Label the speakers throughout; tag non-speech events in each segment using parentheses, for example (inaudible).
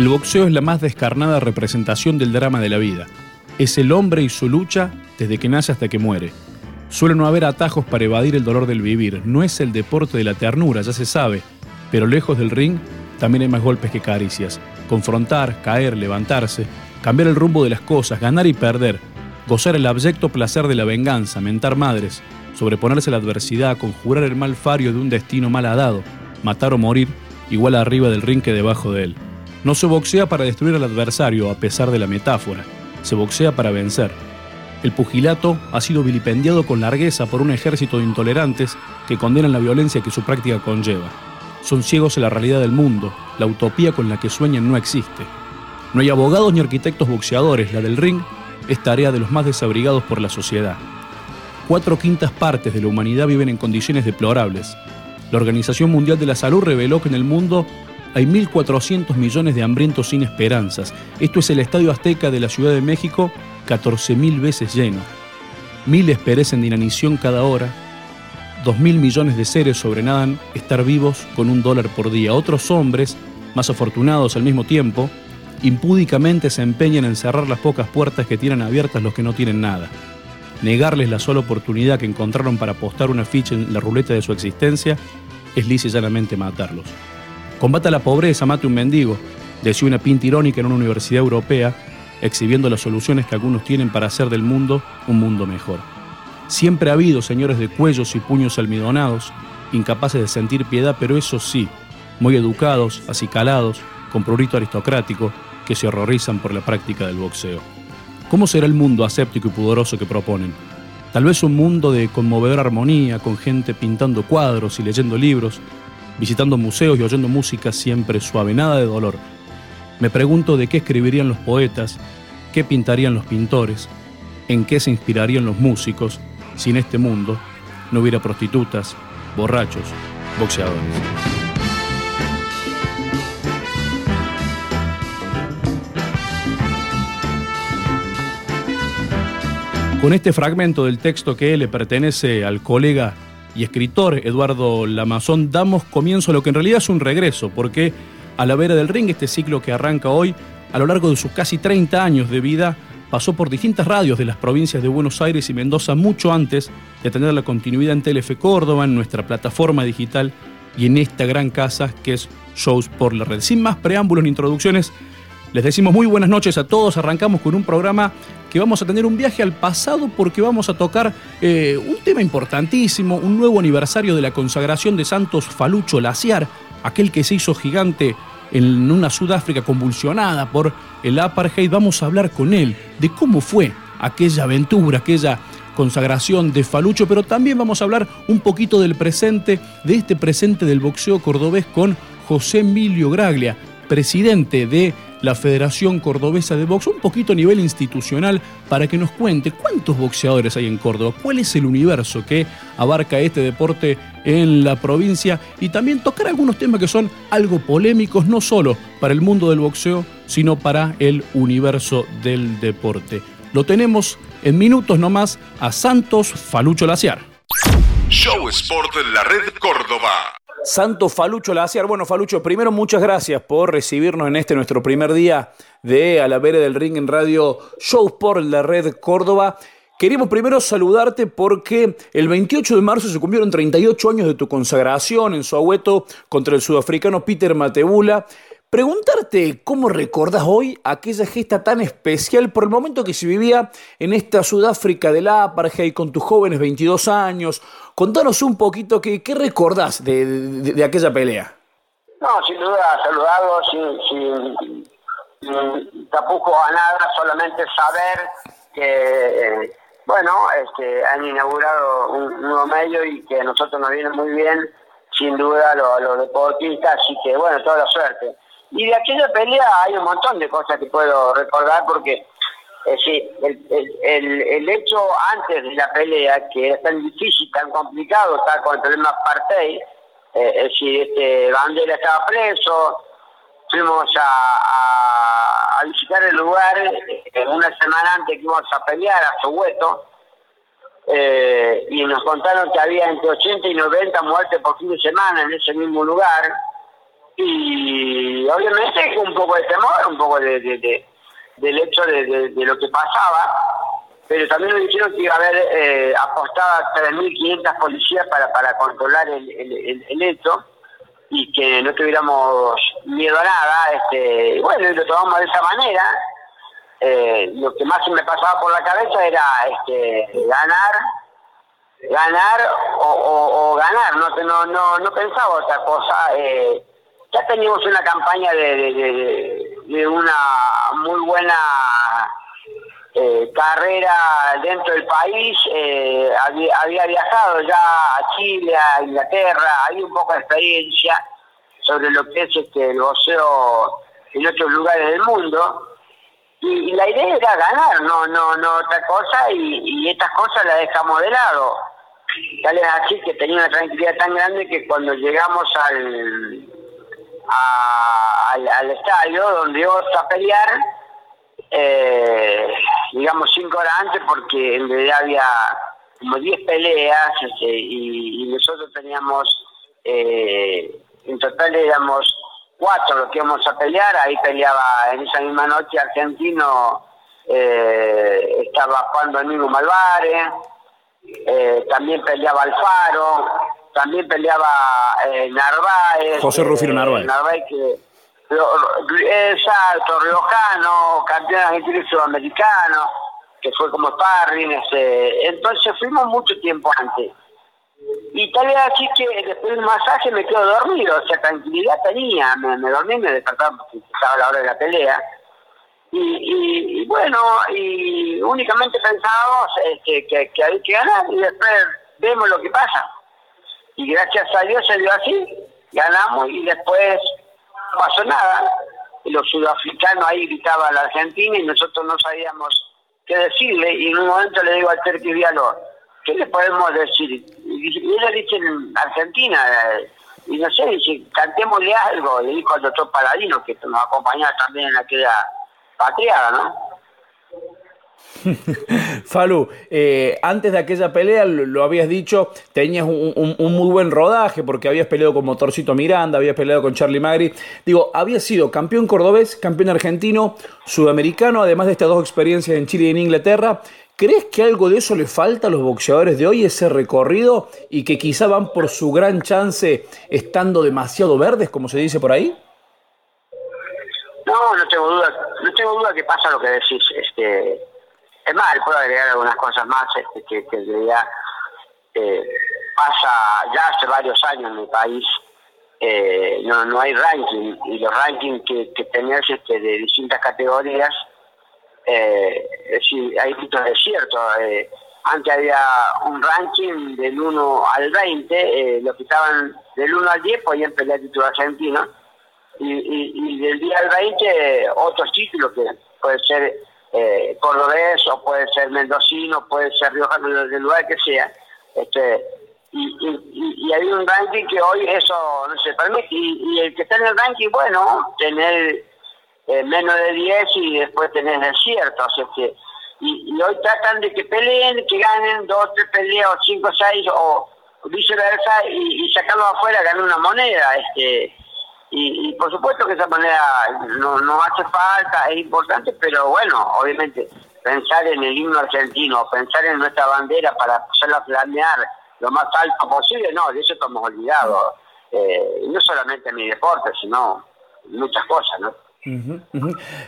Speaker 1: El boxeo es la más descarnada representación del drama de la vida. Es el hombre y su lucha desde que nace hasta que muere. Suele no haber atajos para evadir el dolor del vivir. No es el deporte de la ternura, ya se sabe. Pero lejos del ring también hay más golpes que caricias. Confrontar, caer, levantarse, cambiar el rumbo de las cosas, ganar y perder, gozar el abyecto placer de la venganza, mentar madres, sobreponerse a la adversidad, conjurar el mal fario de un destino mal dado, matar o morir, igual arriba del ring que debajo de él. No se boxea para destruir al adversario, a pesar de la metáfora. Se boxea para vencer. El pugilato ha sido vilipendiado con largueza por un ejército de intolerantes que condenan la violencia que su práctica conlleva. Son ciegos en la realidad del mundo, la utopía con la que sueñan no existe. No hay abogados ni arquitectos boxeadores, la del ring es tarea de los más desabrigados por la sociedad. Cuatro quintas partes de la humanidad viven en condiciones deplorables. La Organización Mundial de la Salud reveló que en el mundo hay 1.400 millones de hambrientos sin esperanzas. Esto es el Estadio Azteca de la Ciudad de México, 14.000 veces lleno. Miles perecen de inanición cada hora. 2.000 millones de seres sobrenadan estar vivos con un dólar por día. Otros hombres, más afortunados al mismo tiempo, impúdicamente se empeñan en cerrar las pocas puertas que tienen abiertas los que no tienen nada. Negarles la sola oportunidad que encontraron para apostar una ficha en la ruleta de su existencia es lisa y llanamente matarlos. Combata la pobreza, mate un mendigo, decía una pinta irónica en una universidad europea, exhibiendo las soluciones que algunos tienen para hacer del mundo un mundo mejor. Siempre ha habido señores de cuellos y puños almidonados, incapaces de sentir piedad, pero eso sí, muy educados, acicalados, con prurito aristocrático, que se horrorizan por la práctica del boxeo. ¿Cómo será el mundo aséptico y pudoroso que proponen? Tal vez un mundo de conmovedora armonía, con gente pintando cuadros y leyendo libros, visitando museos y oyendo música siempre suave, nada de dolor. Me pregunto de qué escribirían los poetas, qué pintarían los pintores, en qué se inspirarían los músicos si en este mundo no hubiera prostitutas, borrachos, boxeadores. Con este fragmento del texto que le pertenece al colega y escritor Eduardo Lamazón, damos comienzo a lo que en realidad es un regreso, porque a la vera del ring, este ciclo que arranca hoy, a lo largo de sus casi 30 años de vida, pasó por distintas radios de las provincias de Buenos Aires y Mendoza mucho antes de tener la continuidad en Telefe Córdoba, en nuestra plataforma digital y en esta gran casa que es Shows por la Red. Sin más preámbulos ni introducciones, les decimos muy buenas noches a todos. Arrancamos con un programa que vamos a tener un viaje al pasado porque vamos a tocar eh, un tema importantísimo, un nuevo aniversario de la consagración de Santos Falucho Laciar, aquel que se hizo gigante en una Sudáfrica convulsionada por el apartheid. Vamos a hablar con él de cómo fue aquella aventura, aquella consagración de Falucho, pero también vamos a hablar un poquito del presente, de este presente del boxeo cordobés con José Emilio Graglia, presidente de la Federación Cordobesa de Box, un poquito a nivel institucional, para que nos cuente cuántos boxeadores hay en Córdoba, cuál es el universo que abarca este deporte en la provincia y también tocar algunos temas que son algo polémicos, no solo para el mundo del boxeo, sino para el universo del deporte. Lo tenemos en minutos nomás a Santos Falucho Laciar.
Speaker 2: Show Sport de la Red Córdoba.
Speaker 1: Santo Falucho Laciar. Bueno, Falucho, primero muchas gracias por recibirnos en este nuestro primer día de A la del Ring en Radio Shows por la Red Córdoba. Queríamos primero saludarte porque el 28 de marzo se cumplieron 38 años de tu consagración en Soahueto contra el sudafricano Peter Matebula. Preguntarte cómo recordás hoy aquella gesta tan especial por el momento que se vivía en esta Sudáfrica del apartheid con tus jóvenes 22 años. Contanos un poquito qué, qué recordás de, aquella pelea.
Speaker 3: No, sin duda, saludado, sin, sin, tapujo a nada, solamente saber que, bueno, este, han inaugurado un nuevo medio y que a nosotros nos viene muy bien, sin duda, los deportistas, así que, bueno, toda la suerte. Y de aquella pelea hay un montón de cosas que puedo recordar porque eh, el, el, hecho antes de la pelea, que era tan difícil, tan complicado, estaba con el problema apartheid, eh, es decir, este, Bandera estaba preso, fuimos a, a, visitar el lugar eh, una semana antes que íbamos a pelear a Soweto, eh, y nos contaron que había entre 80 y 90 muertes por fin de semana en ese mismo lugar, y obviamente un poco de temor, un poco de, del hecho de, lo que pasaba, pero también nos dijeron que iba a haber eh, apostado 3.500 policías para, para controlar el, el, hecho y que no tuviéramos miedo a nada. Este, bueno, lo tomamos de esa manera. Eh, lo que más me pasaba por la cabeza era este, ganar ganar o, ganar, no, no, no, no pensaba otra cosa. Eh, ya teníamos una campaña de, una muy buena eh, carrera dentro del país, eh, había, viajado ya a Chile, a Inglaterra, hay un poco de experiencia sobre lo que es este, el boxeo en otros lugares del mundo. Y, la idea era ganar, no no no otra cosa, y, y estas cosas las dejamos de lado. Tal es así que tenía una tranquilidad tan grande que cuando llegamos al, al, estadio donde íbamos a pelear, eh, digamos cinco horas antes, porque en realidad había como 10 peleas este, y, nosotros teníamos, eh, en total éramos cuatro los que íbamos a pelear, ahí peleaba en esa misma noche argentino, eh, estaba jugando el mismo Malvares, eh, también peleaba Alfaro, también peleaba eh, Narváez.
Speaker 1: José Rufino Narváez.
Speaker 3: Narváez que es alto, riojano, campeón argentino y sudamericano, que fue como sparring, entonces fuimos mucho tiempo antes. Y tal vez así que después del masaje me quedo dormido, o sea, tranquilidad tenía, me, me dormí, me despertaba porque estaba la hora de la pelea y, bueno, y únicamente pensábamos este, que, que hay que ganar y después vemos lo que pasa. Y gracias a Dios se dio así, ganamos y después no pasó nada. Los sudafricanos ahí gritaban a la Argentina y nosotros no sabíamos qué decirle y en un momento le digo al Terqui Vialor, ¿qué le podemos decir? Y ellos dicen Argentina, y no sé, dice, cantémosle algo, le dijo al doctor Paladino, que nos acompañaba también en aquella patriada, ¿no? (laughs)
Speaker 1: Falu, eh, antes de aquella pelea, lo, habías dicho, tenías un, muy buen rodaje porque habías peleado con Motorcito Miranda, habías peleado con Charlie Magri. Digo, habías sido campeón cordobés, campeón argentino, sudamericano, además de estas dos experiencias en Chile y en Inglaterra. ¿Crees que algo de eso le falta a los boxeadores de hoy, ese recorrido, y que quizá van por su gran chance estando demasiado verdes, como se dice por ahí?
Speaker 3: No, no tengo duda, no tengo duda que pasa lo que decís. Este, es más, puedo agregar algunas cosas más este, que, que en realidad eh, pasa ya hace varios años en mi país. Eh, no, no hay ranking y los rankings que, que tenés este, de distintas categorías, eh, es decir, hay muchos desiertos. Eh, antes había un ranking del 1 al 20, eh, lo que estaban del 1 al 10 podían pelear título argentino y, y, del día al 20 otros títulos que puede ser eh, cordobés o puede ser mendocino, puede ser riojano, del lugar que sea. Este, y, y, hay un ranking que hoy eso no se permite. Y, el que está en el ranking, bueno, tener eh, menos de 10 y después tener desierto. O sea que, y, hoy tratan de que peleen, que ganen dos, tres peleas, o cinco, seis, o viceversa, y, y sacarlo afuera, ganar una moneda. este y, por supuesto que esa manera no, no hace falta, es importante, pero bueno, obviamente pensar en el himno argentino, pensar en nuestra bandera para hacerla planear lo más alto posible, no, de eso estamos olvidados. Eh, no solamente en mi deporte, sino muchas cosas, ¿no?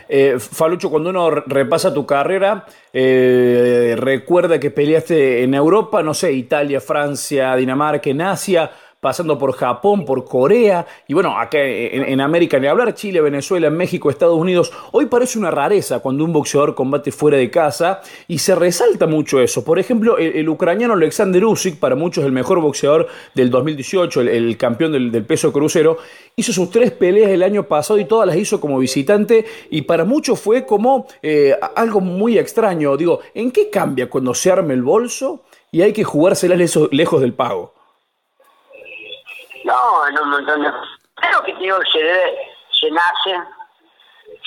Speaker 1: Eh, Falucho, cuando uno repasa tu carrera, eh, recuerda que peleaste en Europa, no sé, Italia, Francia, Dinamarca, en Asia, pasando por Japón, por Corea, y bueno, acá en, América ni hablar, Chile, Venezuela, México, Estados Unidos. Hoy parece una rareza cuando un boxeador combate fuera de casa y se resalta mucho eso. Por ejemplo, el, ucraniano Alexander Usyk, para muchos el mejor boxeador del 2018, el, campeón del, peso crucero, hizo sus tres peleas el año pasado y todas las hizo como visitante y para muchos fue como eh, algo muy extraño. Digo, ¿en qué cambia cuando se arma el bolso y hay que jugárselas lejos del pago?
Speaker 3: No, en un montón de... Creo que se debe, se nace,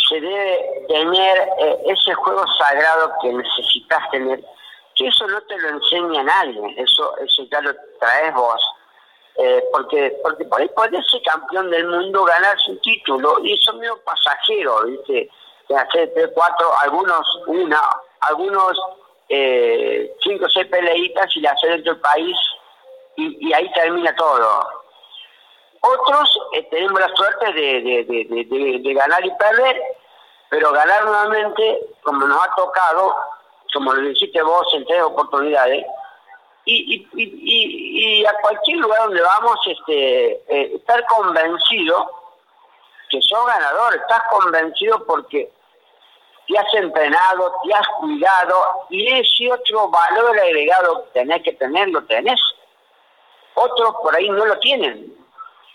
Speaker 3: se debe tener eh, ese juego sagrado que necesitas tener, que eso no te lo enseña nadie, eso, eso ya lo traes vos. Eh, porque porque por ahí puede ser campeón del mundo, ganar su título, y eso es medio pasajero, ¿viste? Hacer tres, cuatro, algunos una, algunos eh, cinco seis peleitas y la hacer dentro del país, y, ahí termina todo. Otros eh, tenemos la suerte de, de ganar y perder, pero ganar nuevamente, como nos ha tocado, como lo dijiste vos en tres oportunidades, y, y, y, a cualquier lugar donde vamos, este, eh, estar convencido que sos ganador, estás convencido porque te has entrenado, te has cuidado y ese otro valor agregado que tenés que tener, lo tenés. Otros por ahí no lo tienen.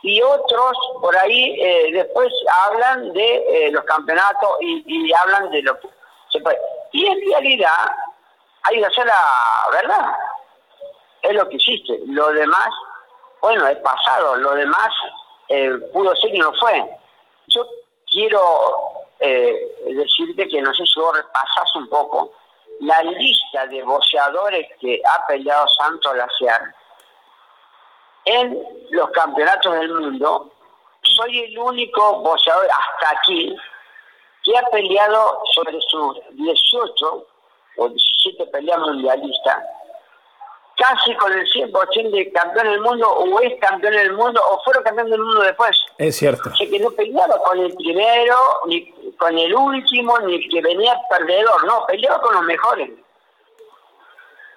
Speaker 3: Y otros por ahí eh, después hablan de eh, los campeonatos y, hablan de lo que se puede. Y en realidad hay que hacer la verdad es lo que hiciste. Lo demás, bueno, es pasado, lo demás eh, pudo ser y no fue. Yo quiero decirte que no sé si vos repasas un poco la lista de boxeadores que ha peleado Santos Laciar en los campeonatos del mundo. Soy el único boxeador hasta aquí que ha peleado sobre sus 18 o 17 peleas mundialistas casi con el 100% de campeón del mundo, o es campeón del mundo, o fueron campeón del mundo después.
Speaker 1: Es cierto.
Speaker 3: O que no peleaba con el primero, ni con el último, ni que venía perdedor, no, peleaba con los mejores.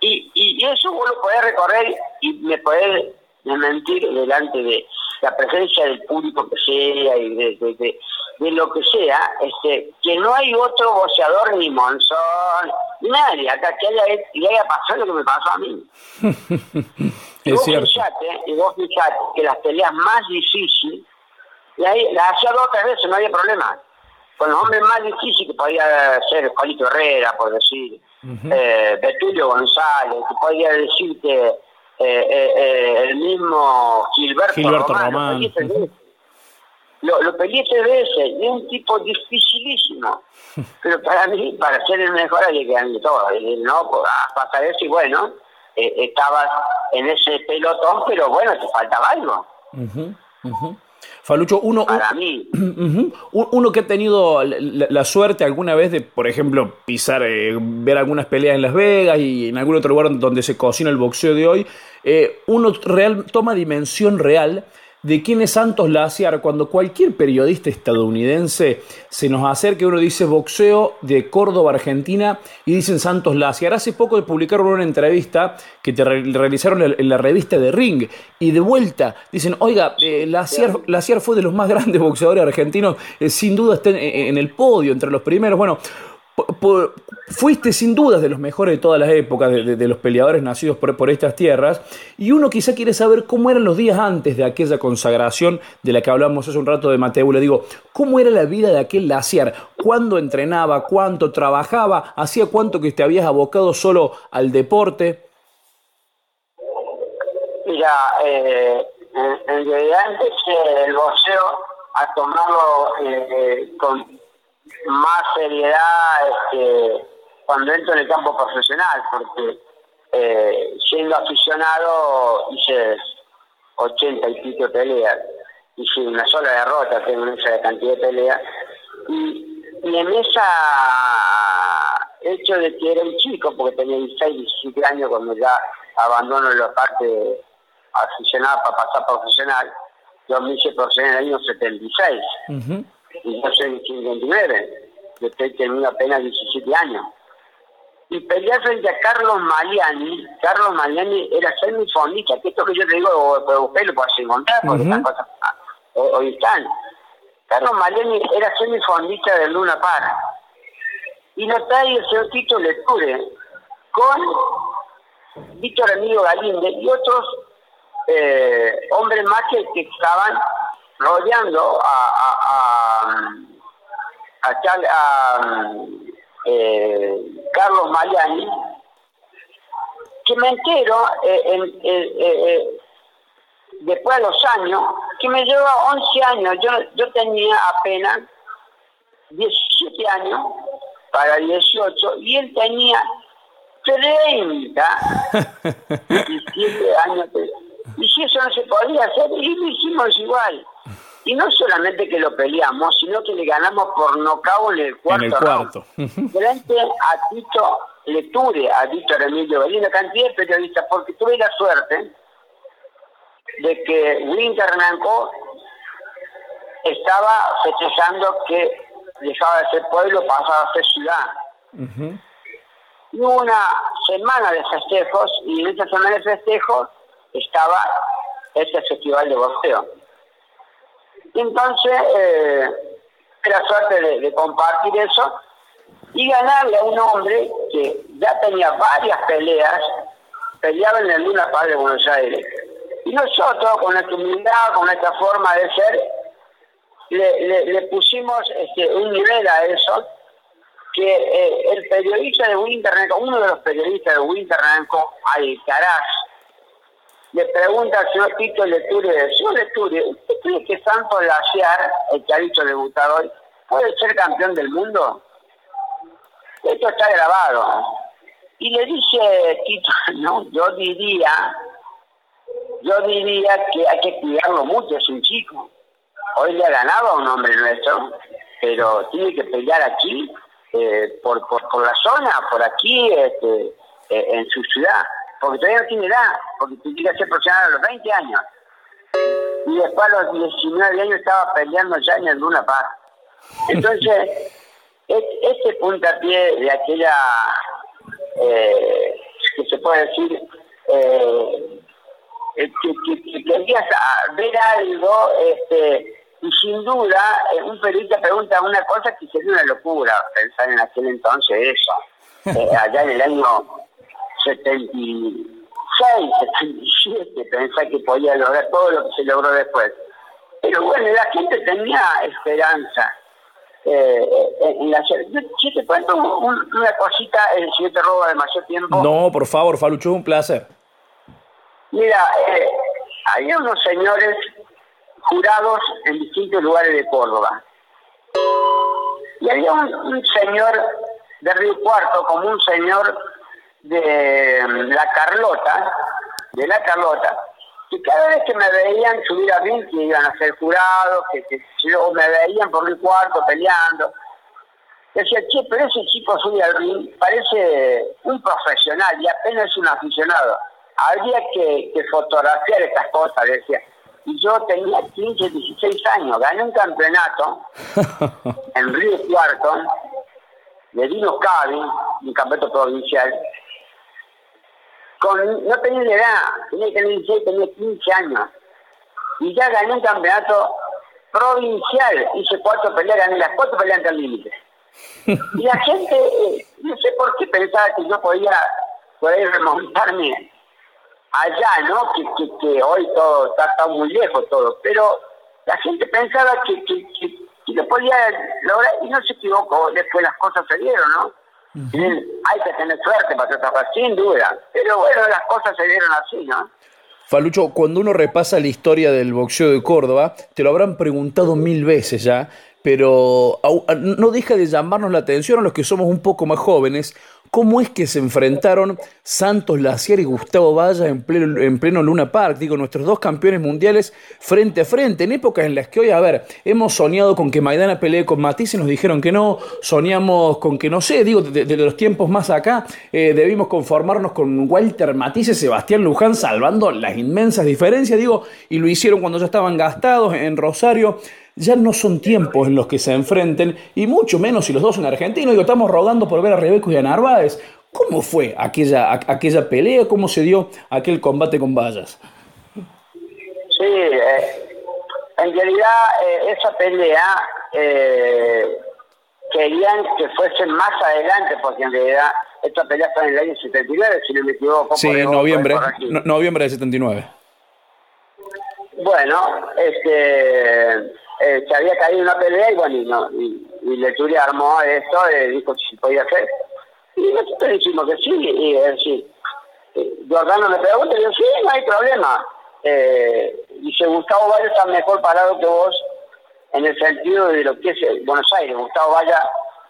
Speaker 3: Y, y eso vos lo podés recorrer y me podés mentir delante de la presencia del público que sea y de, de, lo que sea, este, que no hay otro boxeador ni Monzón, nadie acá que haya, le haya pasado lo que me pasó a mí. (laughs)
Speaker 1: es
Speaker 3: vos
Speaker 1: cierto.
Speaker 3: Fijate, y vos fijate que las peleas más difíciles, las hacía dos o tres veces, no había problema. Con los hombres más difíciles que podía ser Juanito Herrera, por decir, eh, Betulio González, que podía decirte eh, eh, eh, el mismo Gilberto,
Speaker 1: Gilberto Román.
Speaker 3: Lo, lo peleé tres veces, y es un tipo dificilísimo. (laughs) Pero para mí, para ser el mejor hay que ganar todo. Y no, pues, pasar eso y bueno, eh, estabas en ese pelotón, pero bueno, te faltaba algo.
Speaker 1: Falucho, uno,
Speaker 3: Para mí. (clears throat)
Speaker 1: uno que ha tenido la, suerte alguna vez de, por ejemplo, pisar, eh, ver algunas peleas en Las Vegas y en algún otro lugar donde se cocina el boxeo de hoy, eh, uno real, toma dimensión real de quién es Santos Laciar cuando cualquier periodista estadounidense se nos acerca uno dice boxeo de Córdoba, Argentina, y dicen Santos Laciar. Hace poco publicaron una entrevista que te realizaron en la revista de Ring, y de vuelta dicen, oiga, eh, Laciar, fue de los más grandes boxeadores argentinos, eh, sin duda está en el podio, entre los primeros. Bueno, fuiste sin dudas de los mejores de todas las épocas, de, los peleadores nacidos por, estas tierras, y uno quizá quiere saber cómo eran los días antes de aquella consagración de la que hablamos hace un rato de Mateo. Le digo, ¿cómo era la vida de aquel Laciar? ¿Cuándo entrenaba? ¿Cuánto trabajaba? ¿Hacía cuánto que te habías abocado solo al deporte?
Speaker 3: Mira, eh, en, realidad empecé el boxeo a tomarlo eh, con más seriedad este, cuando entro en el campo profesional, porque eh, siendo aficionado hice ochenta y pico peleas, hice una sola derrota, tengo esa cantidad de peleas, y, en esa hecho de que era un chico, porque tenía 16, 17 años cuando ya abandono la parte aficionada para pasar profesional, yo me hice profesional en el año 76 y yo soy 59, después tenía apenas 17 años. Y peleé frente a Carlos Maliani, Carlos Maliani era semifondista, que esto que yo te digo, usted lo puede encontrar, porque estas cosas ah, hoy están. Carlos Maliani era semifondista de Luna Par. Y lo trae el señor Tito Lecture con Víctor Emilio Galinde y otros eh, hombres más que estaban rodeando a, a, a, eh, Carlos Mariani, que me entero eh, eh, después de los años, que me lleva 11 años, yo, yo tenía apenas 17 años para 18 y él tenía 30, 17 (laughs) años Y si eso no se podía hacer, y lo hicimos igual. Y no solamente que lo peleamos, sino que le ganamos por nocaut en el cuarto.
Speaker 1: En el cuarto. (laughs)
Speaker 3: Frente a Tito Leture, a Víctor Emilio Belín, una cantidad de periodistas, porque tuve la suerte de que Winter Nanco estaba festejando que dejaba de ser pueblo, pasaba a ser ciudad. Y hubo una semana de festejos, y en esa semana de festejos estaba este festival de boxeo. Entonces, eh, era suerte de, compartir eso y ganarle a un hombre que ya tenía varias peleas, peleaba en el Luna Paz de Buenos Aires. Y nosotros, con nuestra humildad, con nuestra forma de ser, le, pusimos este, un nivel a eso, que eh, el periodista de Winter uno de los periodistas de Winter Ay Caraz, le pregunta al señor Tito Lecture, señor Lecture, ¿usted cree que Santos Laciar, el que ha dicho debutar hoy, puede ser campeón del mundo? Esto está grabado. Y le dice Tito, (laughs) no, yo diría, yo diría que hay que cuidarlo mucho, es un chico. Hoy le ha ganado a un hombre nuestro, pero tiene que pelear aquí, eh, por, por, por la zona, por aquí, este, eh, en su ciudad porque todavía no tiene edad, porque tiene que ser profesional a los 20 años. Y después a los 19 años estaba peleando ya en el Luna Paz. Entonces, este puntapié de aquella, eh, que se puede decir, eh, que, que, querías ver algo, este, y sin duda, eh, un periodista pregunta una cosa que sería una locura pensar en aquel entonces eso, (laughs) allá en el año 76, 77, pensé que podía lograr todo lo que se logró después. Pero bueno, la gente tenía esperanza. Eh, en la, yo, te cuento una cosita, eh, si yo te robo demasiado tiempo.
Speaker 1: No, por favor, Falucho, un placer.
Speaker 3: Mira, eh, había unos señores jurados en distintos lugares de Córdoba. Y había un señor de Río Cuarto, como un señor de la Carlota, de la Carlota, que cada vez que me veían subir a ring, que iban a ser jurados, que, que me veían por mi cuarto peleando, decía, che, pero ese chico sube al ring, parece un profesional y apenas es un aficionado. Habría que, fotografiar estas cosas, decía. Y yo tenía 15, 16 años, gané un campeonato (laughs) en Río Cuarto, de Dino Cavi, un campeonato provincial, no tenía edad, tenía que tener 16, tenía 15 años. Y ya gané un campeonato provincial, hice cuatro peleas, gané las cuatro peleas ante el límite. (laughs) Y la gente, eh, no sé por qué pensaba que yo podía poder remontarme allá, ¿no? Que, que, hoy todo está, muy lejos todo, pero la gente pensaba que, que, que, lo podía lograr y no se equivocó, después las cosas se dieron, ¿no? Hay que tener suerte para trabajar, sin duda. Pero bueno, las cosas se dieron así, ¿no?
Speaker 1: Falucho, cuando uno repasa la historia del boxeo de Córdoba, te lo habrán preguntado mil veces ya, pero no deja de llamarnos la atención a los que somos un poco más jóvenes, cómo es que se enfrentaron Santos Laciar y Gustavo Valla en pleno, en pleno Luna Park, digo, nuestros dos campeones mundiales frente a frente, en épocas en las que hoy, a ver, hemos soñado con que Maidana pelee con Matisse y nos dijeron que no, soñamos con que, no sé, digo, de, los tiempos más acá, eh, debimos conformarnos con Walter Matisse y Sebastián Luján salvando las inmensas diferencias, digo, y lo hicieron cuando ya estaban gastados en Rosario ya no son tiempos en los que se enfrenten, y mucho menos si los dos son argentinos. Digo, estamos rogando por ver a Rebeco y a Narváez. ¿Cómo fue aquella, aquella pelea? ¿Cómo se dio aquel combate con vallas?
Speaker 3: Sí, eh, en realidad eh, esa pelea eh, querían que fuese más adelante, porque en realidad esta pelea fue en el año 79, si no me equivoco.
Speaker 1: Sí, en noviembre, noviembre de 79.
Speaker 3: Bueno, este eh, se había caído una pelea y bueno, y, no, y, y armó esto, eh, dijo si podía hacer. Y nosotros dijimos que sí, y eh, Jordano me pregunta y yo, sí, no hay problema. Eh, dice, Gustavo Valle está mejor parado que vos en el sentido de lo que es Buenos Aires. Gustavo Valla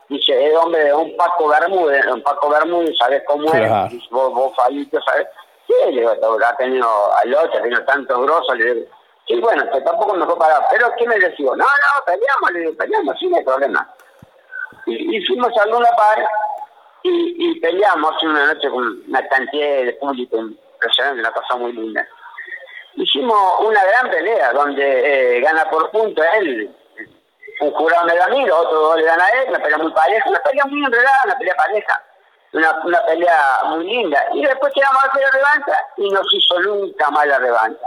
Speaker 3: dice, es hombre de un Paco Bermúdez, un Paco Bermúdez, ¿sabes cómo es? vos, vos Fabito, ¿sabes? Sí? Le digo, ha tenido al otro, ha tenido tanto grosso, le digo, sí, bueno, que tampoco me fue parado. Pero ¿qué me decía? No, no, peleamos, le digo, peleamos, sí, no hay problema. Y, y fuimos a Luna Par y, y peleamos una noche con una cantidad de público impresionante, una cosa muy linda. Hicimos una gran pelea donde eh, gana por punto él, un jurado me da a mí, los otros le dan a él, una pelea muy pareja, una pelea muy enredada, una pelea pareja, una, una pelea muy linda. Y después quedamos a hacer la revancha y no se hizo nunca más la revancha.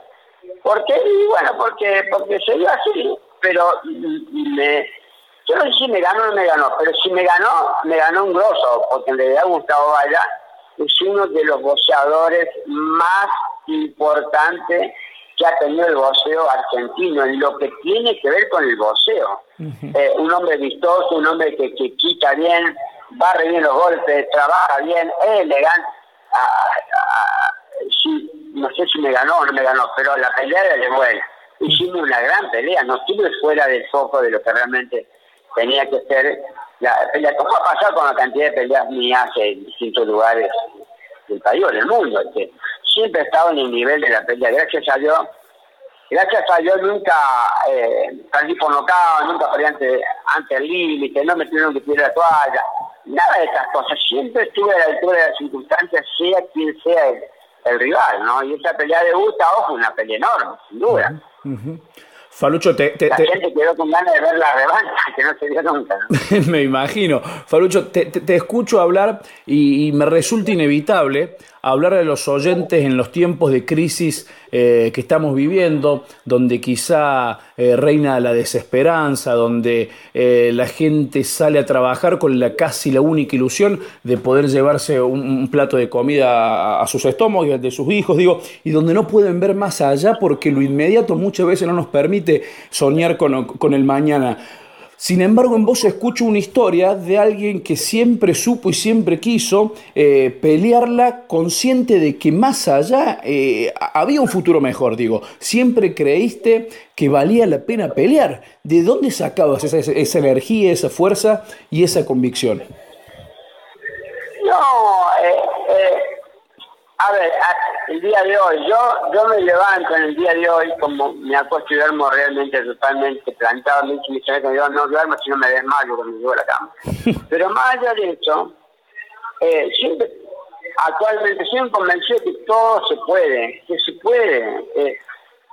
Speaker 3: ¿Por qué? Y bueno, porque, porque se dio así, pero me, yo no sé si me ganó o no me ganó, pero si me ganó, me ganó un grosso, porque en realidad Gustavo Valla es uno de los boxeadores más importantes que ha tenido el boxeo argentino en lo que tiene que ver con el boxeo. Eh, un hombre vistoso, un hombre que, que quita bien, barre bien los golpes, trabaja bien, es elegante. Ah, ah, no sé si me ganó o no me ganó, pero la pelea era de buena. Hicimos una gran pelea, no estuve fuera del foco de lo que realmente tenía que ser la pelea. Como ha pasado con la cantidad de peleas mías en distintos lugares del país o del mundo, que siempre he estado en el nivel de la pelea. Gracias a Dios, gracias a Dios nunca eh, perdí por nocao, nunca perdí ante, ante el límite, no me tuvieron que tirar la toalla, nada de esas cosas. Siempre estuve a la altura de las circunstancias, sea quien sea el, el rival, ¿no? Y esa pelea de Gusta, ojo, una pelea enorme, sin duda.
Speaker 1: Falucho, te,
Speaker 3: la gente quedó con ganas de ver la revancha, (laughs) que no se dio nunca. (laughs)
Speaker 1: me imagino. Falucho, te, te escucho hablar y, y, me resulta inevitable hablar de los oyentes en los tiempos de crisis eh, que estamos viviendo, donde quizá eh, reina la desesperanza, donde eh, la gente sale a trabajar con la casi la única ilusión de poder llevarse un, plato de comida a, a sus estómagos y al de sus hijos, digo, y donde no pueden ver más allá porque lo inmediato muchas veces no nos permite soñar con, con el mañana. Sin embargo, en vos escucho una historia de alguien que siempre supo y siempre quiso eh, pelearla consciente de que más allá eh, había un futuro mejor, digo. Siempre creíste que valía la pena pelear. ¿De dónde sacabas esa, esa energía, esa fuerza y esa convicción?
Speaker 3: No, eh, eh a ver, el día de hoy, yo yo me levanto en el día de hoy como me acuesto y duermo realmente totalmente plantado, me dice que yo no duermo si no me desmayo cuando me llevo a la cama. (laughs) Pero más allá de eso, eh, siempre, actualmente siempre convencido que todo se puede, que se puede. Eh,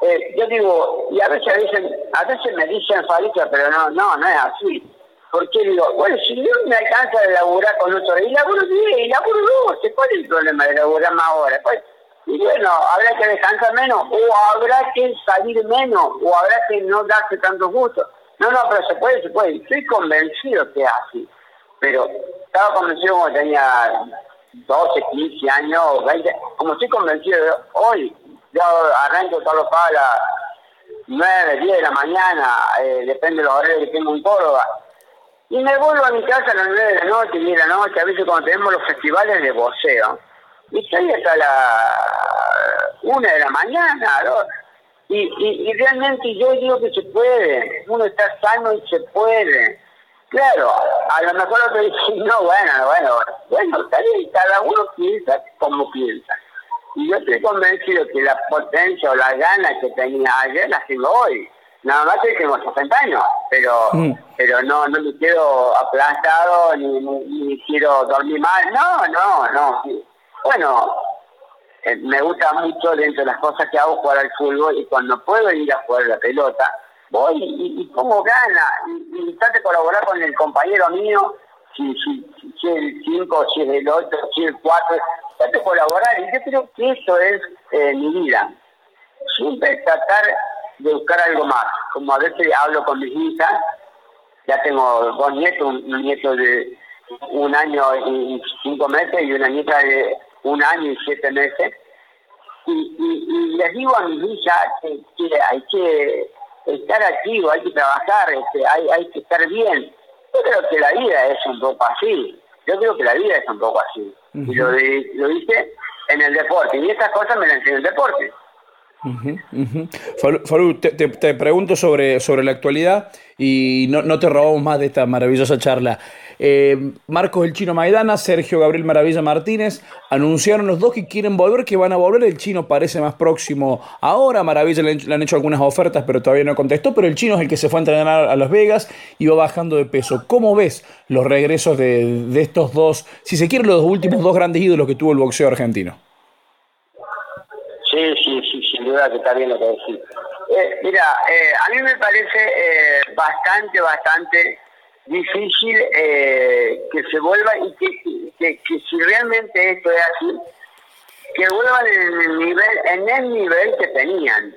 Speaker 3: eh, yo digo, y a veces dicen, a veces me dicen falicia, pero no, no, no es así. Porque digo, bueno, si no me alcanza de laburar con otro, y laburo bien, y laburo doce, ¿cuál es el problema de laburar más ahora? Pues, y bueno, habrá que descansar menos, o habrá que salir menos, o habrá que no darse tanto gusto. No, no, pero se puede, se puede. Estoy convencido que es así. Pero estaba convencido cuando tenía 12, 15 años, 20, como estoy convencido hoy, yo arranco todos los a las 9, 10 de la mañana, eh, depende de los horarios que tengo en Córdoba y me vuelvo a mi casa a las nueve de la noche, y de la noche, a veces cuando tenemos los festivales de voceo. Y estoy hasta la una de la mañana. Y, y, realmente yo digo que se puede, uno está sano y se puede. Claro, a lo mejor otro dice, (laughs) no, bueno, bueno, bueno, está bien, cada uno piensa como piensa. Y yo estoy convencido que la potencia o las ganas que tenía ayer las tengo hoy. Nada más que tengo 60 años, pero mm. pero no no me quedo aplastado ni, ni, quiero dormir mal. No, no, no. Bueno, eh, me gusta mucho dentro de las cosas que hago jugar al fútbol y cuando puedo ir a jugar la pelota, voy y, y pongo ganas y, y trato de colaborar con el compañero mío, si, si, si es el 5, si es el 8, si es el 4, trato de colaborar y yo creo que eso es eh, mi vida. Siempre tratar de buscar algo más. Como a veces hablo con mis hijas, ya tengo dos nietos, un, nieto de un año y cinco meses y una nieta de un año y siete meses. Y, y, les digo a mis hijas que, hay que estar activo, hay que trabajar, este, hay, hay que estar bien. Yo creo que la vida es un poco así. Yo creo que la vida es un poco así. Y lo, lo hice en el deporte. Y esas cosas me las enseñó el deporte.
Speaker 1: Te, pregunto sobre, sobre la actualidad y no, no, te robamos más de esta maravillosa charla. Eh, Marcos el Chino Maidana, Sergio Gabriel Maravilla Martínez, anunciaron los dos que quieren volver, que van a volver. El Chino parece más próximo ahora. Maravilla le, han hecho algunas ofertas, pero todavía no contestó. Pero el Chino es el que se fue a entrenar a Las Vegas y va bajando de peso. ¿Cómo ves los regresos de, de estos dos, si se quiere, los últimos dos grandes ídolos que tuvo el boxeo argentino?
Speaker 3: Sí, sí, sí, sin duda que está bien lo que decís. Eh, mira, eh, a mí me parece eh, bastante, bastante difícil que se vuelva y que, si realmente esto es así, que vuelvan en el nivel, en el nivel que tenían.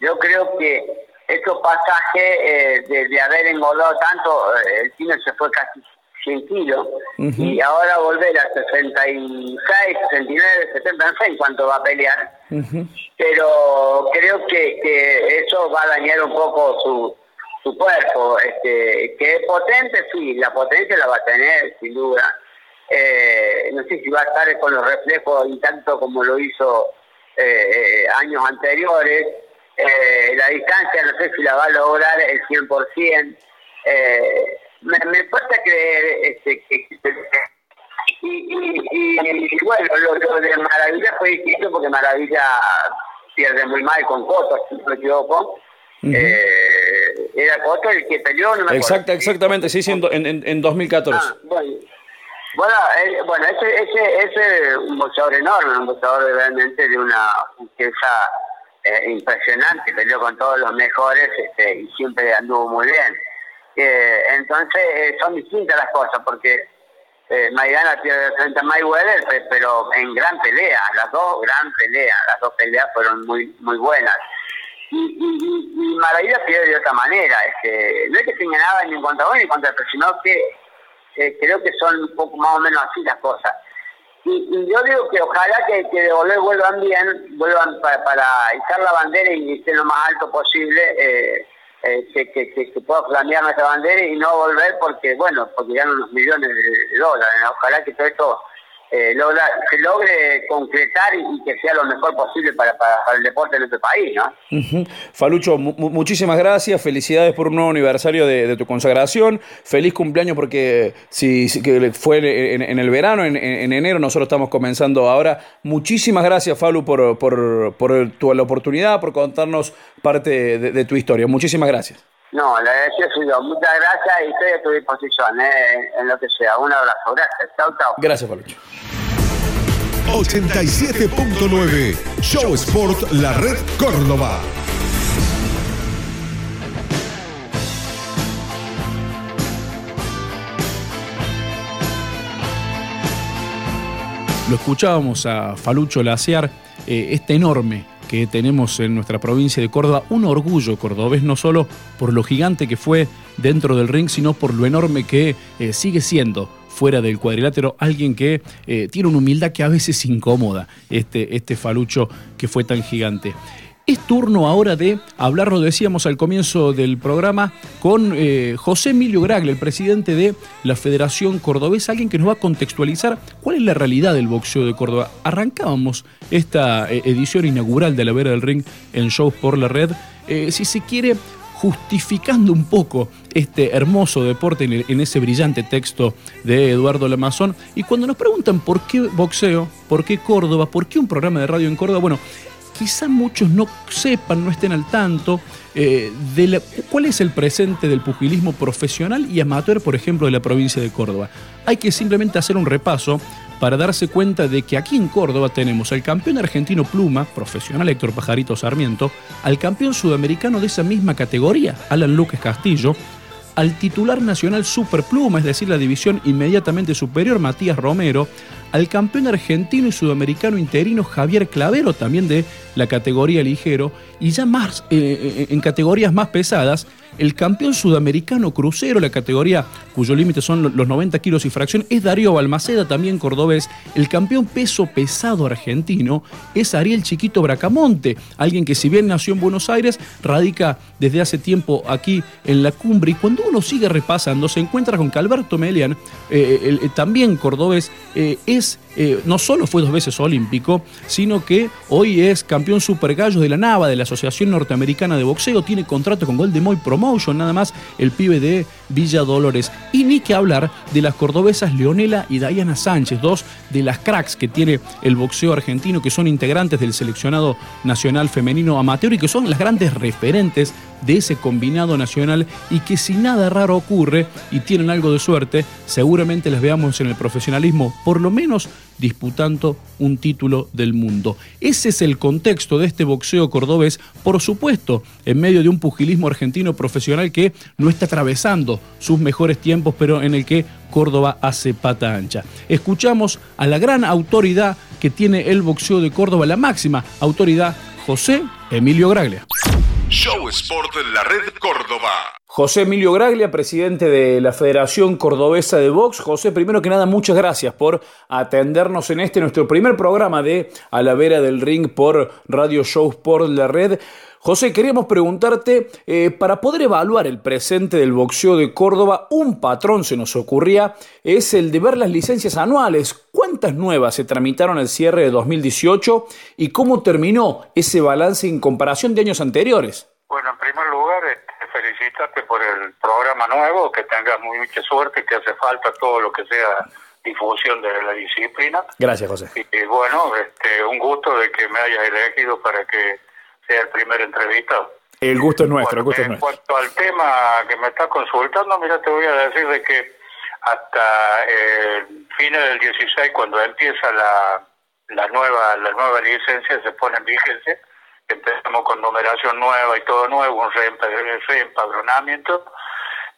Speaker 3: Yo creo que estos pasajes de, haber engordado tanto, el cine se fue casi 100 kilos, y ahora volver a 66, 69, 70, no sé en cuánto va a pelear, pero creo que, eso va a dañar un poco su, su cuerpo, este, que es potente, sí, la potencia la va a tener, sin duda. Eh, no sé si va a estar con los reflejos intactos como lo hizo eh, eh, años anteriores. la distancia no sé si la va a lograr el 100%. Eh, me, me cuesta creer este, que, y, y, bueno, lo, de Maravilla fue distinto porque Maravilla pierde muy mal con Coto, si no me equivoco. eh, era Coto el que peleó, no me
Speaker 1: Exacta, Exactamente, sí, sí, en, en, en 2014. Ah,
Speaker 3: bueno, bueno, eh, bueno ese, ese, ese es un boxeador enorme, un boxeador realmente de una riqueza eh, impresionante, peleó con todos los mejores este, y siempre anduvo muy bien. Eh, entonces eh, son distintas las cosas, porque eh, Maidana pierde frente a Mayweather, pero en gran pelea, las dos gran peleas, las dos peleas fueron muy muy buenas. Y, y, y Maravilla pierde de otra manera, este, no es que tenga nada ni en cuanto a uno ni en cuanto a otro, sino que eh, creo que son un poco más o menos así las cosas. Y, yo digo que ojalá que, que de volver vuelvan bien, vuelvan para, para izar la bandera y estén lo más alto posible. Eh, eh, que, que, que, pueda flamear nuestra bandera y no volver porque, bueno, porque ganan unos millones de, dólares. Ojalá que todo esto eh, logra, se logre concretar y, que sea lo mejor posible para, para, el deporte en nuestro país, ¿no?
Speaker 1: Falucho, muchísimas gracias, felicidades por un nuevo aniversario de, tu consagración, feliz cumpleaños porque si, fue en, el verano, en, enero, nosotros estamos comenzando ahora. Muchísimas gracias, Falu, por, por, por tu, la oportunidad, por contarnos parte de, tu historia. Muchísimas gracias.
Speaker 3: No, le decía yo. Muchas gracias y estoy a tu disposición eh, en lo que sea. Un abrazo. Gracias. Chao, chao.
Speaker 1: Gracias, Falucho.
Speaker 2: 87.9 Show Sport La Red Córdoba.
Speaker 1: Lo escuchábamos a Falucho Laciar, eh, este enorme que tenemos en nuestra provincia de Córdoba, un orgullo cordobés, no solo por lo gigante que fue dentro del ring, sino por lo enorme que eh, sigue siendo fuera del cuadrilátero, alguien que eh, tiene una humildad que a veces incomoda, este, este falucho que fue tan gigante. Es turno ahora de hablar, lo decíamos al comienzo del programa, con eh, José Emilio Gragle, el presidente de la Federación Cordobesa, alguien que nos va a contextualizar cuál es la realidad del boxeo de Córdoba. Arrancábamos esta eh, edición inaugural de la Vera del Ring en Shows por la Red, eh, si se quiere, justificando un poco este hermoso deporte en, en, ese brillante texto de Eduardo Lamazón. Y cuando nos preguntan por qué boxeo, por qué Córdoba, por qué un programa de radio en Córdoba, bueno, quizá muchos no sepan, no estén al tanto eh, de cuál es el presente del pugilismo profesional y amateur, por ejemplo, de la provincia de Córdoba. Hay que simplemente hacer un repaso para darse cuenta de que aquí en Córdoba tenemos al campeón argentino pluma, profesional Héctor Pajarito Sarmiento, al campeón sudamericano de esa misma categoría, Alan Lucas Castillo, al titular nacional superpluma, es decir, la división inmediatamente superior, Matías Romero, al campeón argentino y sudamericano interino Javier Clavero, también de la categoría ligero, y ya más eh, eh, en categorías más pesadas, el campeón sudamericano crucero, la categoría cuyo límite son los 90 kilos y fracción, es Darío Balmaceda, también cordobés. El campeón peso pesado argentino es Ariel Chiquito Bracamonte, alguien que si bien nació en Buenos Aires, radica desde hace tiempo aquí en la cumbre. Y cuando uno sigue repasando, se encuentra con que Alberto Melian, eh, también cordobés, es eh, no solo fue dos veces olímpico, sino que hoy es campeón super gallo de la NAVA, de la Asociación Norteamericana de Boxeo, tiene contrato con Golden Promotion, nada más el pibe de Villa Dolores. Y ni que hablar de las cordobesas Leonela y Diana Sánchez, dos de las cracks que tiene el boxeo argentino, que son integrantes del seleccionado nacional femenino amateur y que son las grandes referentes de ese combinado nacional y que si nada raro ocurre y tienen algo de suerte, seguramente las veamos en el profesionalismo, por lo menos disputando un título del mundo. Ese es el contexto de este boxeo cordobés, por supuesto, en medio de un pugilismo argentino profesional que no está atravesando sus mejores tiempos, pero en el que Córdoba hace pata ancha. Escuchamos a la gran autoridad que tiene el boxeo de Córdoba, la máxima autoridad, José Emilio Graglia.
Speaker 2: Show Sport de la Red Córdoba.
Speaker 1: José Emilio Graglia, presidente de la Federación Cordobesa de Box. José, primero que nada, muchas gracias por atendernos en este nuestro primer programa de A la Vera del Ring por Radio Show Sport de la Red. José, queríamos preguntarte, eh, para poder evaluar el presente del boxeo de Córdoba, un patrón se nos ocurría, es el de ver las licencias anuales. ¿Cuántas nuevas se tramitaron al cierre de 2018 y cómo terminó ese balance en comparación de años anteriores?
Speaker 4: Bueno, en primer lugar, este, felicitarte por el programa nuevo, que tengas muy mucha suerte, que hace falta todo lo que sea difusión de la disciplina.
Speaker 1: Gracias, José.
Speaker 4: Y, bueno, este, un gusto de que me hayas elegido para que el primer entrevistado.
Speaker 1: El gusto es nuestro, el gusto es nuestro.
Speaker 4: En cuanto al tema que me estás consultando, mira, te voy a decir de que hasta eh, fines del 16, cuando empieza la, la nueva la nueva licencia, se pone en vigencia, empezamos con numeración nueva y todo nuevo, un reempadronamiento,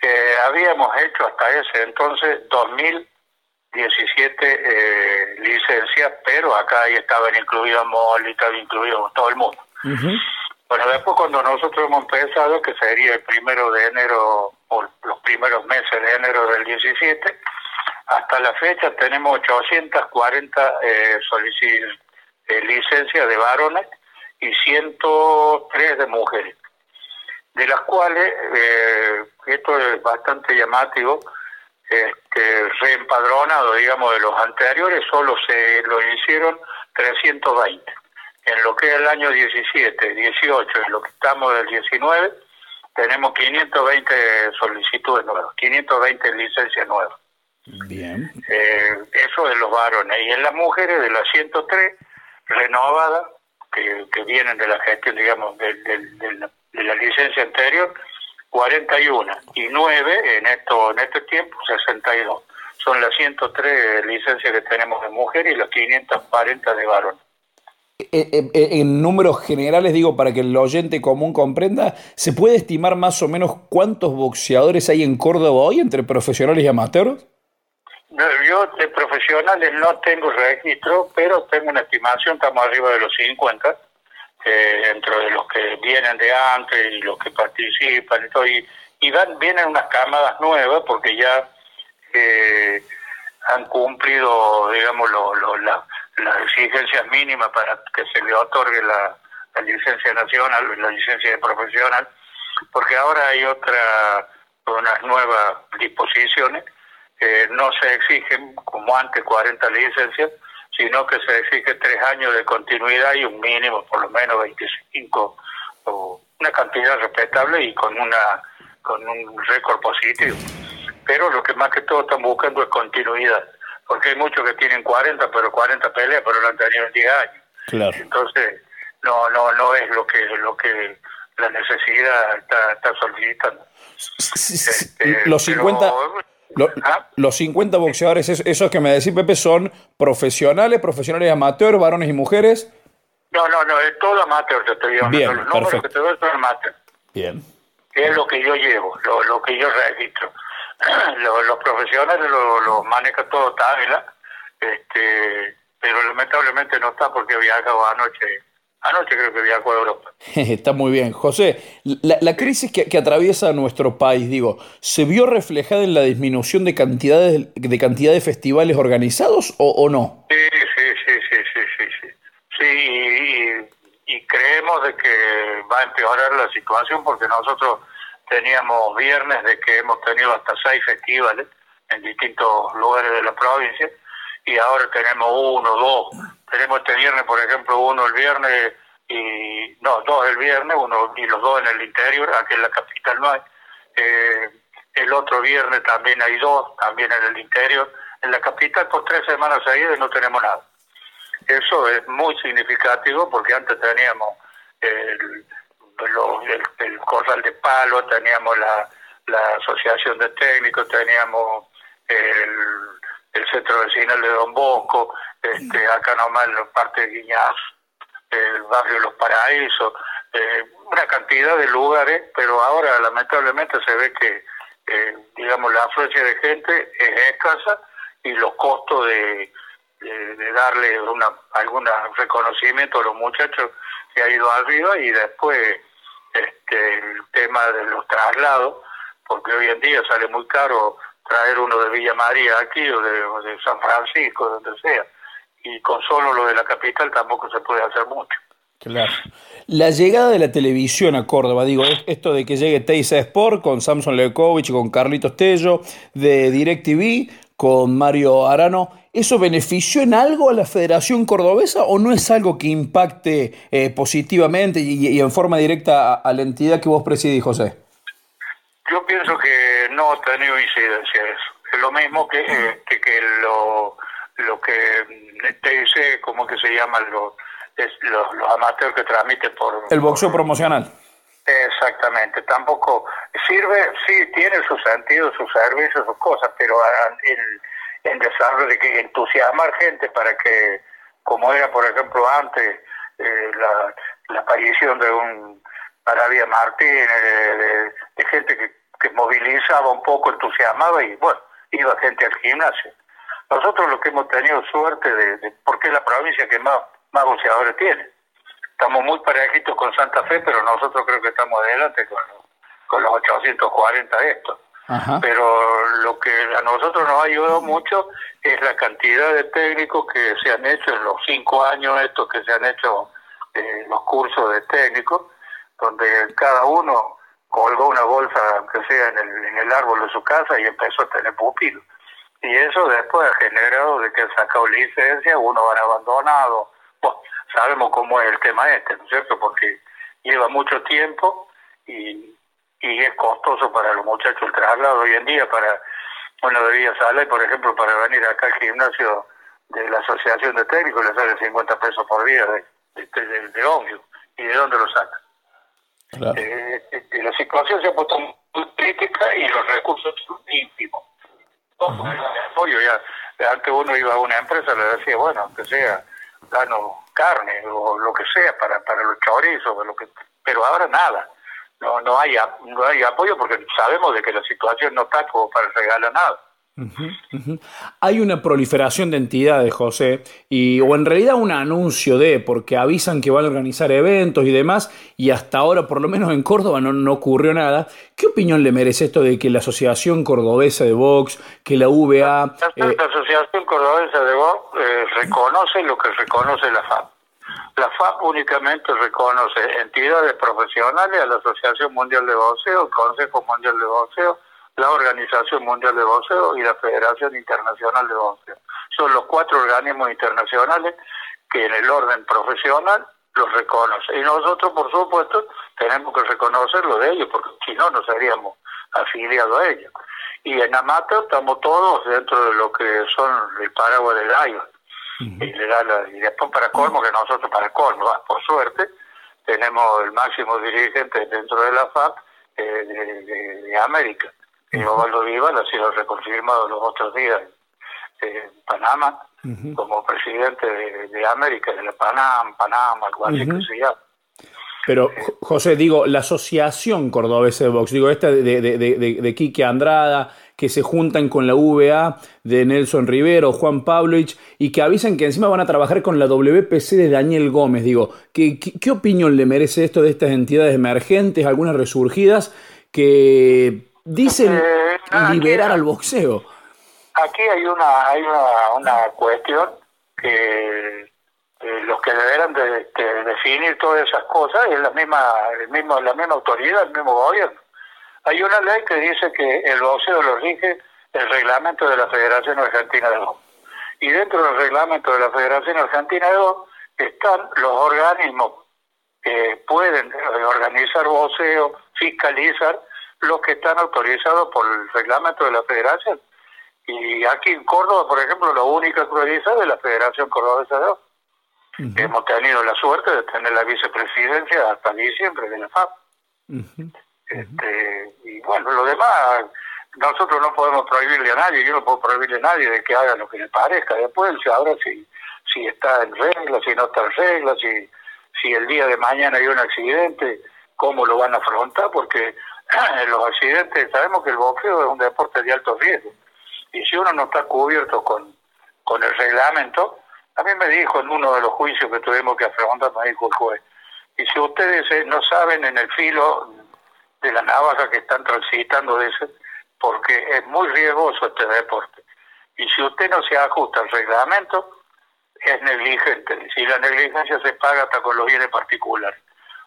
Speaker 4: eh, habíamos hecho hasta ese entonces 2017 eh, licencias, pero acá ahí estaban incluidas MOL estaba incluido todo el mundo. Bueno, después cuando nosotros hemos empezado, que sería el primero de enero, o los primeros meses de enero del 17, hasta la fecha tenemos 840 eh, eh, licencias de varones y 103 de mujeres, de las cuales, eh, esto es bastante llamativo, este, reempadronado, digamos, de los anteriores, solo se lo hicieron 320 en lo que es el año 17, 18, en lo que estamos del 19, tenemos 520 solicitudes nuevas, 520 licencias nuevas.
Speaker 1: Bien.
Speaker 4: Eh, eso de los varones. Y en las mujeres, de las 103 renovadas, que, que vienen de la gestión, digamos, de, de, la, licencia anterior, 41. Y 9 en, esto, en este tiempo, 62. Son las 103 licencias que tenemos de mujeres y las 540 de varones.
Speaker 1: Eh, eh, eh, en números generales, digo, para que el oyente común comprenda, ¿se puede estimar más o menos cuántos boxeadores hay en Córdoba hoy entre profesionales y amateurs?
Speaker 4: yo de profesionales no tengo registro, pero tengo una estimación, estamos arriba de los 50, dentro de los que vienen de antes y los que participan y todo, y, van, vienen unas cámaras nuevas porque ya han cumplido, digamos, lo, lo, las exigencias mínimas para que se le otorgue la, licencia nacional, la licencia de profesional, porque ahora hay otra, unas nuevas disposiciones, que no se exigen como antes 40 licencias, sino que se exige tres años de continuidad y un mínimo, por lo menos 25, o una cantidad respetable y con una con un récord positivo. Pero lo que más que todo están buscando es continuidad porque hay muchos que tienen 40, pero 40 peleas, pero no han tenido 10 años.
Speaker 1: Claro.
Speaker 4: Entonces, no no no es lo que lo que la necesidad está, está solicitando.
Speaker 1: Este, los 50... ¿ah? los 50 boxeadores, esos que me decís, Pepe, son profesionales, profesionales amateur, varones y mujeres.
Speaker 4: No, no, no, es todo amateur, te estoy
Speaker 1: Bien, los números
Speaker 4: que te doy son amateur.
Speaker 1: Bien.
Speaker 4: Es lo que yo llevo, lo, lo que yo registro. (coughs) los, profesionales lo, lo, maneja todo Távila, este, pero lamentablemente no está porque viajado anoche. Anoche creo que viajó a Europa. (laughs)
Speaker 1: Está muy bien. José, la, la crisis que, que, atraviesa nuestro país, digo, ¿se vio reflejada en la disminución de cantidades de cantidad de festivales organizados o, o no?
Speaker 4: Sí, sí, sí, sí, sí, sí. Sí, sí y, y creemos de que va a empeorar la situación porque nosotros teníamos viernes de que hemos tenido hasta seis festivales en distintos lugares de la provincia y ahora tenemos uno, dos. Tenemos este viernes, por ejemplo, uno el viernes y no, dos el viernes, uno y los dos en el interior, aquí en la capital no hay. Eh, el otro viernes también hay dos, también en el interior. En la capital por tres semanas seguidas no tenemos nada. Eso es muy significativo porque antes teníamos el, el, corral de palo, teníamos la, la asociación de técnicos, teníamos el, el centro vecinal de Don Bosco, este, acá nomás en la parte de Guiñaz, el barrio Los Paraísos, eh, una cantidad de lugares, pero ahora lamentablemente se ve que, eh, digamos, la afluencia de gente es escasa y los costos de, de, darle una, algún reconocimiento a los muchachos se ha ido arriba y después este, el tema de los traslados, porque hoy en día sale muy caro traer uno de Villa María aquí o de, de San Francisco, donde sea, y con solo lo de la capital tampoco se puede hacer mucho.
Speaker 1: Claro. La llegada de la televisión a Córdoba, digo, esto de que llegue Teisa Sport con Samson Lekovich y con Carlitos Tello, de DirecTV con Mario Arano, ¿eso benefició en algo a la Federación Cordobesa o no es algo que impacte eh, positivamente y, en forma directa a, la entidad que vos presidís, José?
Speaker 4: Yo pienso que no ha tenido incidencia eso. Es lo mismo que, eh, que, que lo, lo que te dice, ¿cómo que se llaman los los, los amateurs que transmiten por...
Speaker 1: El boxeo promocional.
Speaker 4: Exactamente, tampoco sirve, sí, tiene su sentido, sus servicios, sus cosas, pero en, en desarrollo de que entusiasmar gente para que, como era por ejemplo antes, eh, la, la, aparición de un Maravilla Martínez, de, de, gente que, que movilizaba un poco, entusiasmaba y bueno, iba gente al gimnasio. Nosotros lo que hemos tenido suerte de, de porque es la provincia que más más boxeadores tiene. Estamos muy parejitos con Santa Fe, pero nosotros creo que estamos adelante con, con los 840 de estos. Pero lo que a nosotros nos ha ayudado mucho es la cantidad de técnicos que se han hecho en los cinco años estos que se han hecho eh, los cursos de técnicos, donde cada uno colgó una bolsa, aunque sea en el, en el árbol de su casa, y empezó a tener pupilos. Y eso después ha generado de que han sacado licencia, uno han abandonado, sabemos cómo es el tema este, ¿no es cierto? Porque lleva mucho tiempo y, y es costoso para los muchachos el traslado hoy en día para uno debía salir, por ejemplo, para venir acá al gimnasio de la Asociación de Técnicos le sale 50 pesos por día de, de, de, ¿Y de dónde lo saca? Eh, eh, la situación se ha puesto muy crítica y los recursos son ínfimos. apoyo ya, antes uno iba a una empresa le decía, bueno, aunque sea gano carne o lo que sea para, para los chorizos, lo que, pero ahora nada. No, no, hay, no hay apoyo porque sabemos de que la situación no está como para regalar nada.
Speaker 1: Hay una proliferación de entidades, José, y, o en realidad un anuncio de, porque avisan que van a organizar eventos y demás, y hasta ahora, por lo menos en Córdoba, no, no ocurrió nada. ¿Qué opinión le merece esto de que la Asociación Cordobesa de Vox, que la VA...
Speaker 4: La, eh, Asociación Cordobesa de Vox eh, reconoce lo que reconoce la FAP. La FAP únicamente reconoce entidades profesionales a la Asociación Mundial de Boxeo, el Consejo Mundial de Boxeo, la Organización Mundial de Boxeo y la Federación Internacional de Boxeo. Son los cuatro organismos internacionales que en el orden profesional los reconocen. Y nosotros, por supuesto, tenemos que reconocer lo de ellos, porque si no, no seríamos afiliados a ellos. Y en Amato estamos todos dentro de lo que son el paraguas del Y, y después para colmo, que nosotros para colmo, por suerte, tenemos el máximo dirigente dentro de la FAP eh, de América. Y Osvaldo Vival ha sido reconfirmado los otros días en Panamá como presidente de, América, de la Panam, Panamá, algo así que se llama.
Speaker 1: Pero, José, digo, la Asociación Cordobesa de Box, digo, esta de, de, de, de, Quique Andrada, que se juntan con la VA de Nelson Rivero, Juan Pavlovich, y que avisan que encima van a trabajar con la WPC de Daniel Gómez. Digo, ¿qué, qué opinión le merece esto de estas entidades emergentes, algunas resurgidas, que dicen eh, liberar al boxeo.
Speaker 4: Aquí hay una hay una, una cuestión que los que deberán de, definir todas esas cosas es la misma el mismo la misma autoridad, el mismo gobierno. Hay una ley que dice que el boxeo lo rige el reglamento de la Federación Argentina de Boxeo. Y dentro del reglamento de la Federación Argentina de Boxeo están los organismos que pueden organizar boxeo, fiscalizar los que están autorizados por el reglamento de la federación. Y aquí en Córdoba, por ejemplo, la única autorizada es la Federación Cordobesa de Ocio. Hemos tenido la suerte de tener la vicepresidencia hasta diciembre de la FAP. Este, y bueno, lo demás, nosotros no podemos prohibirle a nadie, yo no puedo prohibirle a nadie de que haga lo que le parezca. Después se ahora si, si está en regla, si no está en regla, si, si el día de mañana hay un accidente, cómo lo van a afrontar, porque (clears throat) los accidentes, sabemos que el boxeo es un deporte de alto riesgo. Y si uno no está cubierto con, con el reglamento, a mí me dijo en uno de los juicios que tuvimos que afrontar, me dijo el juez, y si ustedes eh, no saben en el filo de la navaja que están transitando de ese, porque es muy riesgoso este deporte. Y si usted no se ajusta al reglamento, es negligente. Si la negligencia se paga hasta con los bienes particulares.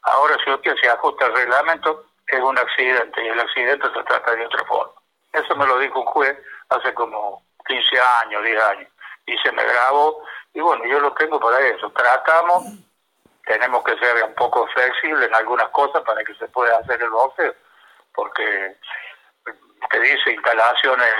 Speaker 4: Ahora, si usted se ajusta al reglamento, es un accidente y el accidente se trata de otra forma. Eso me lo dijo un juez hace como 15 años, 10 años. Y se me grabó y bueno, yo lo tengo para eso. Tratamos, tenemos que ser un poco flexibles en algunas cosas para que se pueda hacer el boxeo, porque te dice instalaciones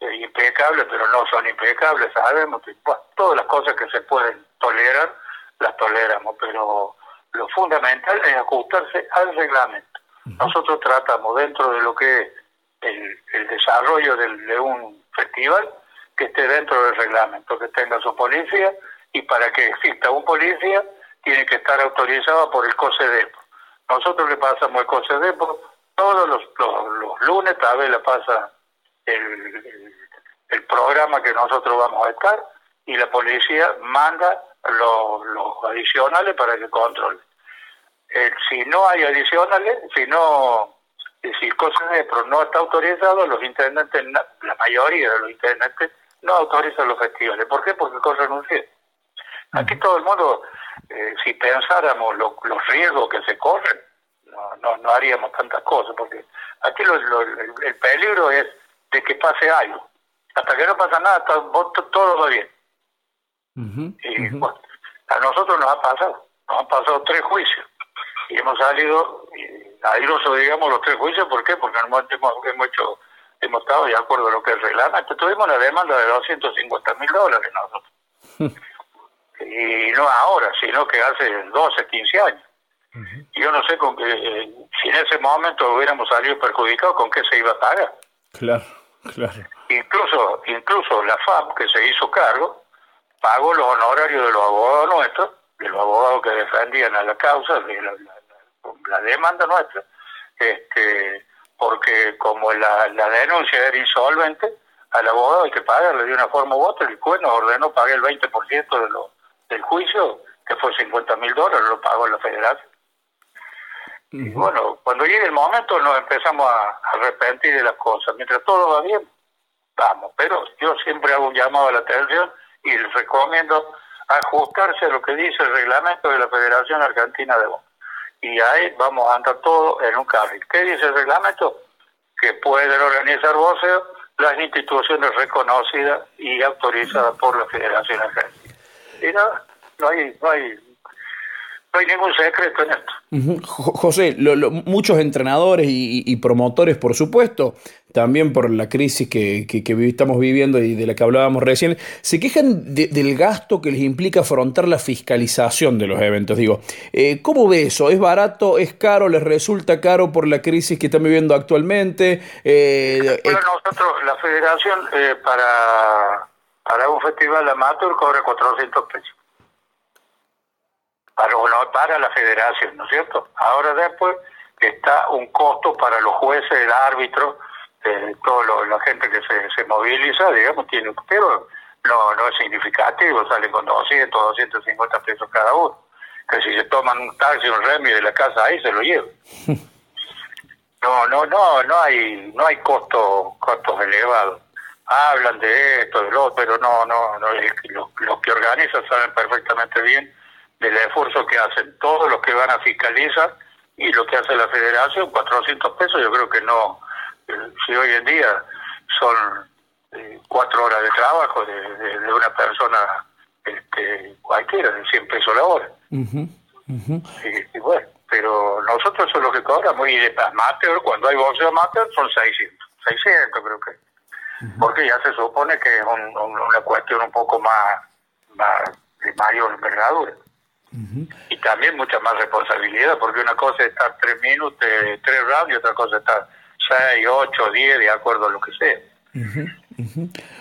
Speaker 4: impecables, pero no son impecables, sabemos que todas las cosas que se pueden tolerar, las toleramos, pero lo fundamental es ajustarse al reglamento. Nosotros tratamos dentro de lo que es el, desarrollo de un festival, que esté dentro del reglamento, que tenga su policía y para que exista un policía tiene que estar autorizado por el COSEDEPO. Nosotros le pasamos el COSEDEPO todos los, los, lunes, tal vez le pasa el, el, programa que nosotros vamos a estar y la policía manda los, adicionales para que controle. Eh, si no hay adicionales, si no si el COSEDEPO no está autorizado, los intendentes, la mayoría de los intendentes no autorizan los festivales. ¿Por qué? Porque con renuncié. Aquí todo el mundo, eh, si pensáramos los riesgos que se corren, no, no, no haríamos tantas cosas, porque aquí el, peligro es de que pase algo. Hasta que no pasa nada, todo, todo va bien. y bueno, a nosotros nos ha pasado, nos han pasado tres juicios y hemos salido airoso, digamos, los tres juicios. ¿Por qué? Porque hemos, hemos hecho hemos estado de acuerdo a lo que es reglamento. Tuvimos una demanda de 250 mil dólares nosotros. (laughs) y no ahora, sino que hace 12, 15 años. Yo no sé con qué, eh, si en ese momento hubiéramos salido perjudicados, ¿con qué se iba a pagar?
Speaker 1: Claro, claro.
Speaker 4: Incluso, incluso la FAM, que se hizo cargo, pagó los honorarios de los abogados nuestros, de los abogados que defendían a la causa, de la, la demanda nuestra, este porque como la, la denuncia era insolvente, al abogado hay que pagarle de una forma u otra. El juez nos ordenó pagar el 20% de lo, del juicio, que fue 50 mil dólares, lo pagó la federación. Y bueno, cuando llegue el momento nos empezamos a, arrepentir de las cosas. Mientras todo va bien, vamos. Pero yo siempre hago un llamado a la atención y les recomiendo ajustarse a lo que dice el reglamento de la Federación Argentina de Box y ahí vamos a andar todo en un carril. ¿Qué dice el reglamento? Que pueden organizar voceo las instituciones reconocidas y autorizadas por la Federación Argentina. Y no hay, no hay no hay ningún secreto en esto.
Speaker 1: José, muchos entrenadores y, promotores, por supuesto, también por la crisis que, estamos viviendo y de la que hablábamos recién, se quejan del gasto que les implica afrontar la fiscalización de los eventos. Digo, eh, ¿cómo ve eso? ¿Es barato? ¿Es caro? ¿Les resulta caro por la crisis que están viviendo actualmente?
Speaker 4: Eh, bueno, nosotros, la federación, eh, para, para un festival amateur cobra 400 pesos para, no, para la federación, ¿no es cierto? Ahora después está un costo para los jueces, el árbitro, eh, toda la gente que se, se moviliza, digamos, tiene, pero no, no es significativo, salen con 200, 250 pesos cada uno. Que si se toman un taxi, un remi de la casa ahí, se lo llevan. (laughs) No, no, no, no hay, no hay costos, costos elevados. Hablan de esto, de lo pero no, no, no los, los que organizan saben perfectamente bien del esfuerzo que hacen todos los que van a fiscalizar y lo que hace la federación, 400 pesos, yo creo que no, eh, si hoy en día son eh, cuatro horas de trabajo de, una persona este, cualquiera, de 100 pesos la hora. Y, bueno, pero nosotros eso es lo que cobramos. Y de amateur, cuando hay boxeo amateur, son 600. 600 creo que. Porque ya se supone que es una cuestión un poco más, más de mayor envergadura. Y también mucha más responsabilidad, porque una cosa es estar tres minutos, tres rounds, y otra cosa es estar seis, ocho, diez, de acuerdo a lo que sea.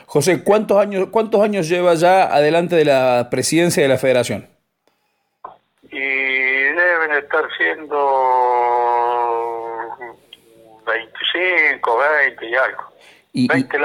Speaker 1: José, ¿cuántos años, ¿cuántos años lleva ya adelante de la presidencia de la federación?
Speaker 4: Y deben estar siendo 25, 20 y algo. Y, 20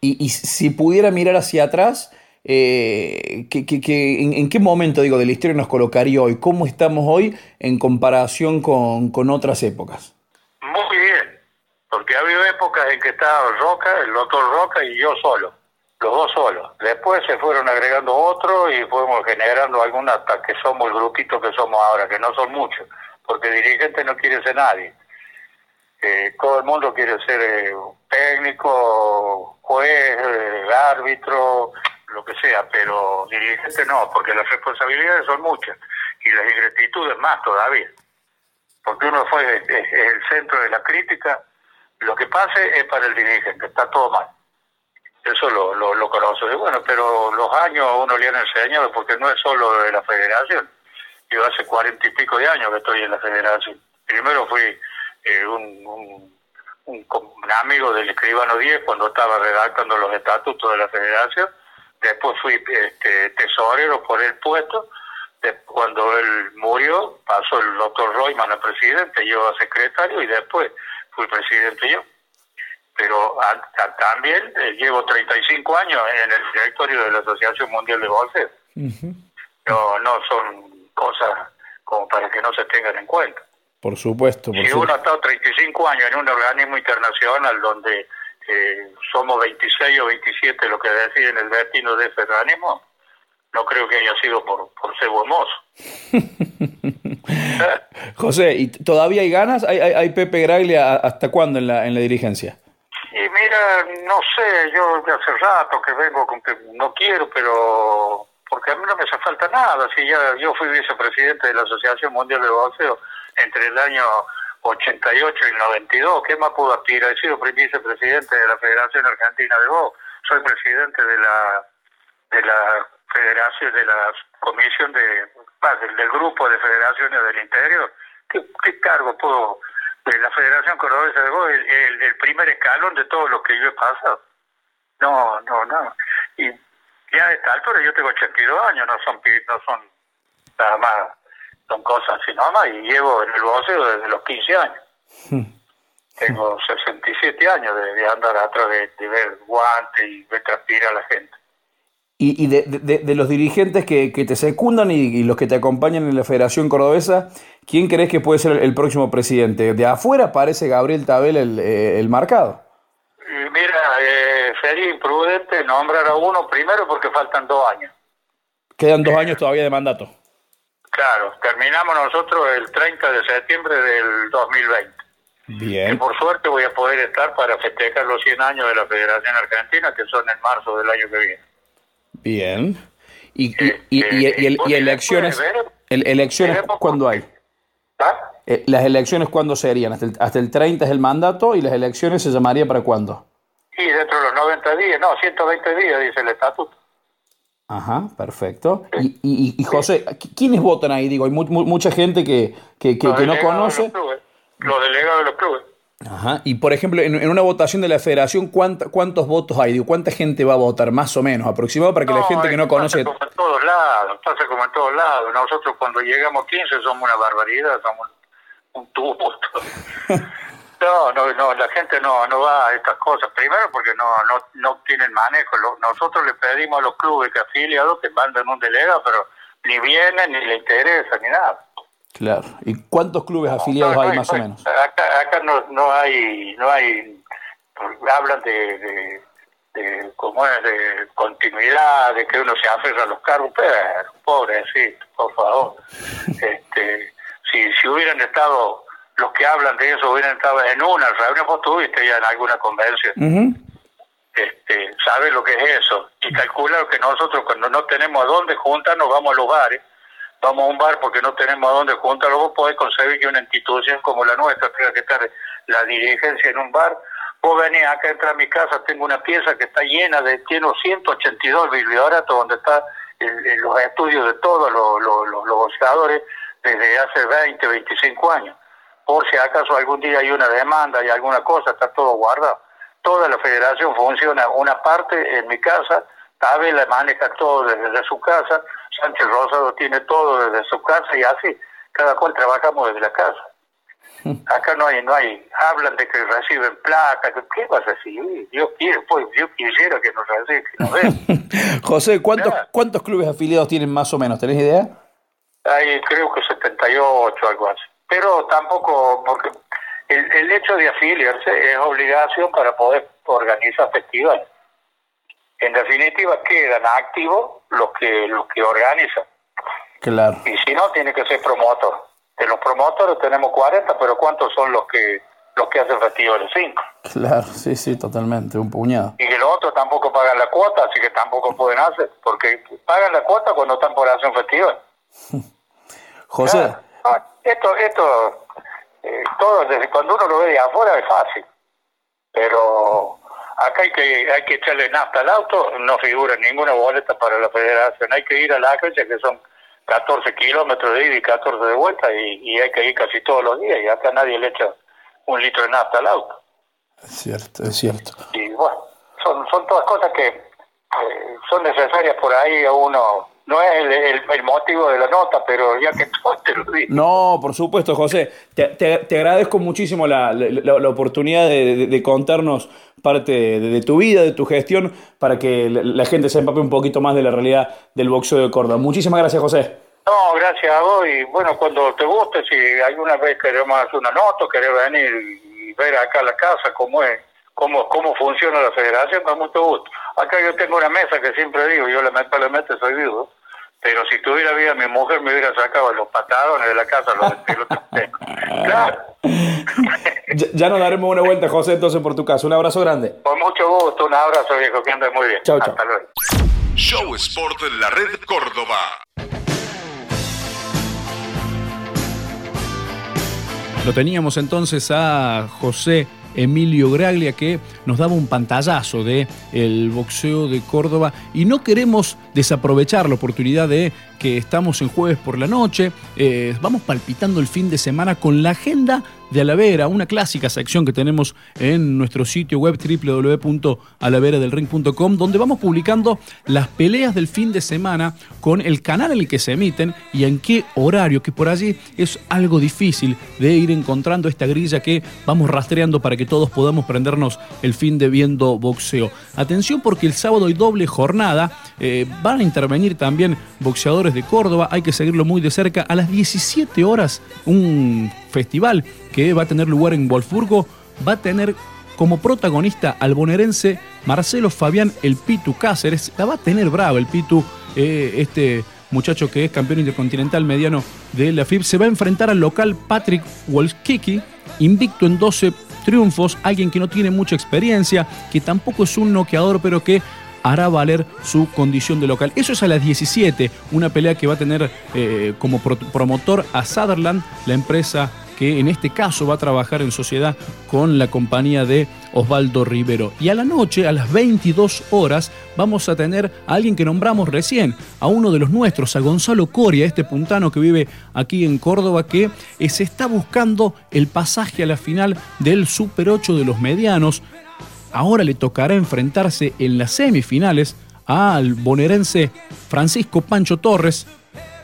Speaker 1: y, y, si pudiera mirar hacia atrás, eh, ¿que, en, qué momento digo, de la historia nos colocaría hoy? ¿Cómo estamos hoy en comparación con, con otras épocas?
Speaker 4: Muy bien, porque ha habido épocas en que estaba Roca, el doctor Roca y yo solo, los dos solos. Después se fueron agregando otros y fuimos generando algunas hasta que somos el grupito que somos ahora, que no son muchos, porque dirigente no quiere ser nadie. Eh, todo el mundo quiere ser eh, técnico, juez, eh, árbitro, lo que sea, pero dirigente no, porque las responsabilidades son muchas y las ingratitudes más todavía. Porque uno fue el centro de la crítica, lo que pase es para el dirigente, está todo mal. Eso lo, lo, lo conozco. Y bueno, pero los años uno le han enseñado, porque no es solo de la federación. Yo hace cuarenta y pico de años que estoy en la federación. Primero fui eh, un, un, amigo del escribano 10 cuando estaba redactando los estatutos de la federación después fui este, tesorero por el puesto, cuando él murió pasó el doctor Royman a presidente, yo a secretario y después fui presidente yo. Pero también eh, llevo 35 años en el directorio de la Asociación Mundial de Boxeo. No, no son cosas como para que no se tengan en cuenta.
Speaker 1: Por supuesto.
Speaker 4: si uno ha estado 35 años en un organismo internacional donde eh, somos 26 o 27 lo que deciden el destino de ese organismo, no creo que haya sido por, por ser buen (laughs)
Speaker 1: José, ¿y todavía hay ganas? ¿Hay, hay, Pepe Graglia hasta cuándo en la, en la dirigencia?
Speaker 4: Y mira, no sé, yo de hace rato que vengo con que no quiero, pero porque a mí no me hace falta nada. Si ya yo fui vicepresidente de la Asociación Mundial de Boxeo entre el año 88 y 92. ¿Qué más puedo aspirar? He sido vicepresidente de la Federación Argentina de Box. Soy presidente de la de la Federación, de la Comisión de del, grupo de federaciones del interior. ¿Qué, cargo puedo? De la Federación Cordobesa de Box, el, el, primer escalón de todo lo que yo he pasado. No, no, no. Y ya a esta altura yo tengo 82 años, no son, no son nada más son cosas así nomás y llevo en el boxeo desde los 15 años. Hmm. Tengo 67 años de, andar atrás de, ver guantes y ver transpirar a la gente.
Speaker 1: Y, y de, de, los dirigentes que, que te secundan y, los que te acompañan en la Federación Cordobesa, ¿quién crees que puede ser el, próximo presidente? De afuera parece Gabriel Tabel el, eh, el marcado.
Speaker 4: Mira, eh, sería imprudente nombrar a uno primero porque faltan dos años.
Speaker 1: Quedan dos años todavía de mandato.
Speaker 4: Claro, terminamos nosotros el 30 de septiembre del 2020.
Speaker 1: Bien.
Speaker 4: Y por suerte voy a poder estar para festejar los 100 años de la Federación Argentina, que son en marzo del año que viene.
Speaker 1: Bien. ¿Y, y, y, y, elecciones, el, elecciones cuándo hay? ¿Ah? Eh, ¿Las elecciones cuándo serían? Hasta el, hasta el 30 es el mandato y las elecciones se llamaría para cuándo?
Speaker 4: Sí, dentro de los 90 días, no, 120 días dice el estatuto.
Speaker 1: Ajá, perfecto. Y, y, y, José, ¿quiénes votan ahí? Digo, hay mucha gente que, que, que, no conoce.
Speaker 4: Los, delegados de los clubes.
Speaker 1: Ajá. Y por ejemplo, en, una votación de la federación, ¿cuántos votos hay? Digo, ¿Cuánta gente va a votar más o menos? Aproximado para que la gente que no conoce.
Speaker 4: Como en todos lados, pasa como en todos lados. Nosotros cuando llegamos 15 somos una barbaridad, somos un tubo. (laughs) No, no, no, la gente no, no va a estas cosas. Primero porque no, no, no tienen manejo. nosotros le pedimos a los clubes que afiliados que manden un delegado, pero ni vienen, ni le interesa, ni nada.
Speaker 1: Claro. ¿Y cuántos clubes afiliados hay más o menos?
Speaker 4: Acá, acá no, no hay, no hay, hablan de, de, de cómo es, de continuidad, de que uno se aferra a los cargos, pero pobrecito, por favor. (laughs) este, si, si hubieran estado los que hablan de eso hubieran estado en una reunión, vos tuviste ya en alguna convención. este, ¿Sabes lo que es eso? Y calcula que nosotros cuando no tenemos a dónde juntar nos vamos a los bares, vamos a un bar porque no tenemos a dónde juntarlo, vos podés concebir que una institución como la nuestra tenga que estar la dirigencia en un bar. Vos venís acá, entra a mi casa, tengo una pieza que está llena de, tiene 182 biblioratos donde está los estudios de todos los, los, los, desde hace 20, 25 años. Por si acaso algún día hay una demanda y alguna cosa, está todo guardado. Toda la federación funciona, una parte en mi casa, la maneja todo desde su casa, Sánchez Rosado tiene todo desde su casa y así, cada cual trabajamos desde la casa. (laughs) Acá no hay, no hay, hablan de que reciben plata, ¿qué vas a decir? Dios quiere, pues Dios quisiera que nos reciben. (laughs)
Speaker 1: José, ¿cuántos, ¿cuántos clubes afiliados tienen más o menos? ¿Tenés idea?
Speaker 4: Hay creo que 78, algo así. Pero tampoco, porque el, el hecho de afiliarse es obligación para poder organizar festivales. En definitiva, quedan activos los que, los que organizan.
Speaker 1: Claro.
Speaker 4: Y si no, tiene que ser promotor. De los promotores tenemos 40, pero ¿cuántos son los que los que hacen festivales? Cinco.
Speaker 1: Claro, sí, sí, totalmente, un puñado.
Speaker 4: Y los otros tampoco pagan la cuota, así que tampoco pueden hacer, porque pagan la cuota cuando están por hacer un festival. (laughs)
Speaker 1: José.
Speaker 4: Ah, esto, esto, eh, todo, desde cuando uno lo ve de afuera es fácil, pero acá hay que hay que echarle nafta al auto, no figura ninguna boleta para la federación, hay que ir a la fecha que son 14 kilómetros de ida y 14 de vuelta y, hay que ir casi todos los días y acá nadie le echa un litro de nafta al auto.
Speaker 1: Es cierto, es cierto.
Speaker 4: Y bueno, son, son todas cosas que eh, son necesarias por ahí a uno no es el, motivo de la nota, pero ya que (laughs) todo te lo digo.
Speaker 1: No, por supuesto, José. Te, te, agradezco muchísimo la, la, oportunidad de, contarnos parte de, tu vida, de tu gestión, para que la, gente se empape un poquito más de la realidad del boxeo de Córdoba. Muchísimas gracias, José.
Speaker 4: No, gracias a vos. Y bueno, cuando te guste, si alguna vez queremos hacer una nota, querés venir y ver acá la casa cómo es, cómo, cómo funciona la federación, con mucho gusto. Acá yo tengo una mesa que siempre digo, yo lamentablemente soy viudo, pero si tuviera vida mi mujer me hubiera sacado los patadones de la casa, los (laughs)
Speaker 1: claro. ya, nos daremos una vuelta, José, entonces por tu casa. Un abrazo grande.
Speaker 4: Con mucho gusto, un abrazo viejo, que andes muy bien.
Speaker 1: Chao, Hasta
Speaker 2: luego. Show Sport en la red Córdoba.
Speaker 1: Lo teníamos entonces a José Emilio Graglia que nos daba un pantallazo de el boxeo de Córdoba. Y no queremos desaprovechar la oportunidad de que estamos en jueves por la noche, eh, vamos palpitando el fin de semana con la agenda de Alavera, una clásica sección que tenemos en nuestro sitio web www.alaveradelring.com, donde vamos publicando las peleas del fin de semana con el canal en el que se emiten y en qué horario, que por allí es algo difícil de ir encontrando esta grilla que vamos rastreando para que todos podamos prendernos el fin de viendo boxeo. Atención porque el sábado hay doble jornada, eh, van a intervenir también boxeadores de Córdoba, hay que seguirlo muy de cerca. A las 17 horas, un festival que va a tener lugar en Wolfsburgo va a tener como protagonista al bonaerense Marcelo Fabián El Pitu Cáceres. La va a tener bravo el Pitu, eh, este muchacho que es campeón intercontinental mediano de la FIB. Se va a enfrentar al local Patrick Wolskiki, invicto en 12 triunfos, alguien que no tiene mucha experiencia, que tampoco es un noqueador, pero que hará valer su condición de local. Eso es a las 17, una pelea que va a tener eh, como promotor a Sutherland, la empresa que en este caso va a trabajar en sociedad con la compañía de Osvaldo Rivero. Y a la noche, a las 22 horas, vamos a tener a alguien que nombramos recién, a uno de los nuestros, a Gonzalo Coria, este puntano que vive aquí en Córdoba, que se está buscando el pasaje a la final del Super 8 de los medianos. Ahora le tocará enfrentarse en las semifinales al bonaerense Francisco Pancho Torres.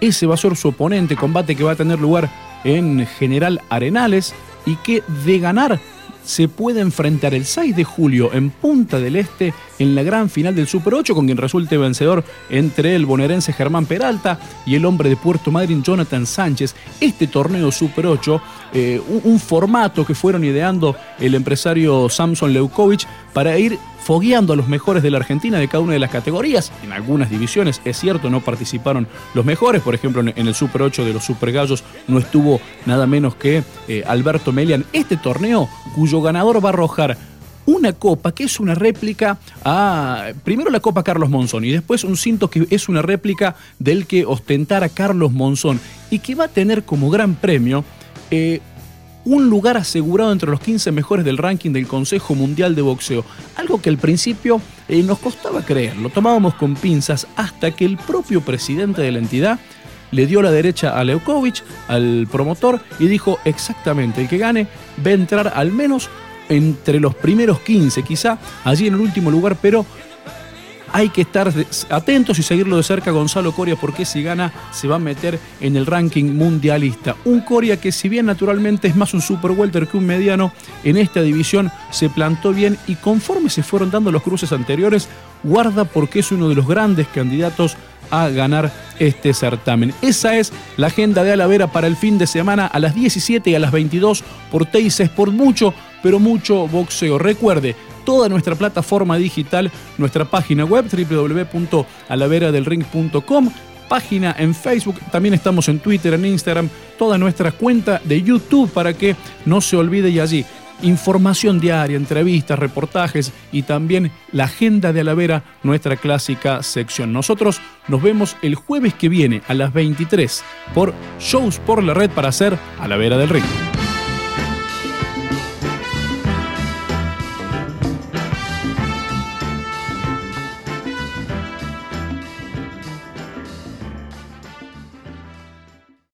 Speaker 1: Ese va a ser su oponente, combate que va a tener lugar en General Arenales y que de ganar se puede enfrentar el 6 de julio en Punta del Este en la gran final del Super 8 con quien resulte vencedor entre el bonaerense Germán Peralta y el hombre de Puerto Madryn Jonathan Sánchez. Este torneo Super 8, eh, un, formato que fueron ideando el empresario Samson Leukovic para ir fogueando a los mejores de la Argentina de cada una de las categorías. En algunas divisiones, es cierto, no participaron los mejores. Por ejemplo, en el Super 8 de los Super Gallos no estuvo nada menos que eh, Alberto Melian. Este torneo, cuyo ganador va a arrojar una copa que es una réplica a. Primero la copa Carlos Monzón y después un cinto que es una réplica del que ostentara Carlos Monzón y que va a tener como gran premio. Eh, un lugar asegurado entre los 15 mejores del ranking del Consejo Mundial de Boxeo. Algo que al principio eh, nos costaba creer, lo tomábamos con pinzas hasta que el propio presidente de la entidad le dio la derecha a Leukovic, al promotor, y dijo exactamente, el que gane va a entrar al menos entre los primeros 15, quizá allí en el último lugar, pero hay que estar atentos y seguirlo de cerca Gonzalo Coria porque si gana se va a meter en el ranking mundialista. Un Coria que si bien naturalmente es más un super welter que un mediano, en esta división se plantó bien y conforme se fueron dando los cruces anteriores, guarda porque es uno de los grandes candidatos a ganar este certamen. Esa es la agenda de Alavera para el fin de semana a las 17 y a las 22 por Teis por mucho, pero mucho boxeo. Recuerde, toda nuestra plataforma digital, nuestra página web www.alaveradelring.com, página en Facebook, también estamos en Twitter, en Instagram, toda nuestra cuenta de YouTube para que no se olvide y allí información diaria, entrevistas, reportajes y también la agenda de Alavera, nuestra clásica sección. Nosotros nos vemos el jueves que viene a las 23 por Shows por la Red para hacer Alavera del Ring.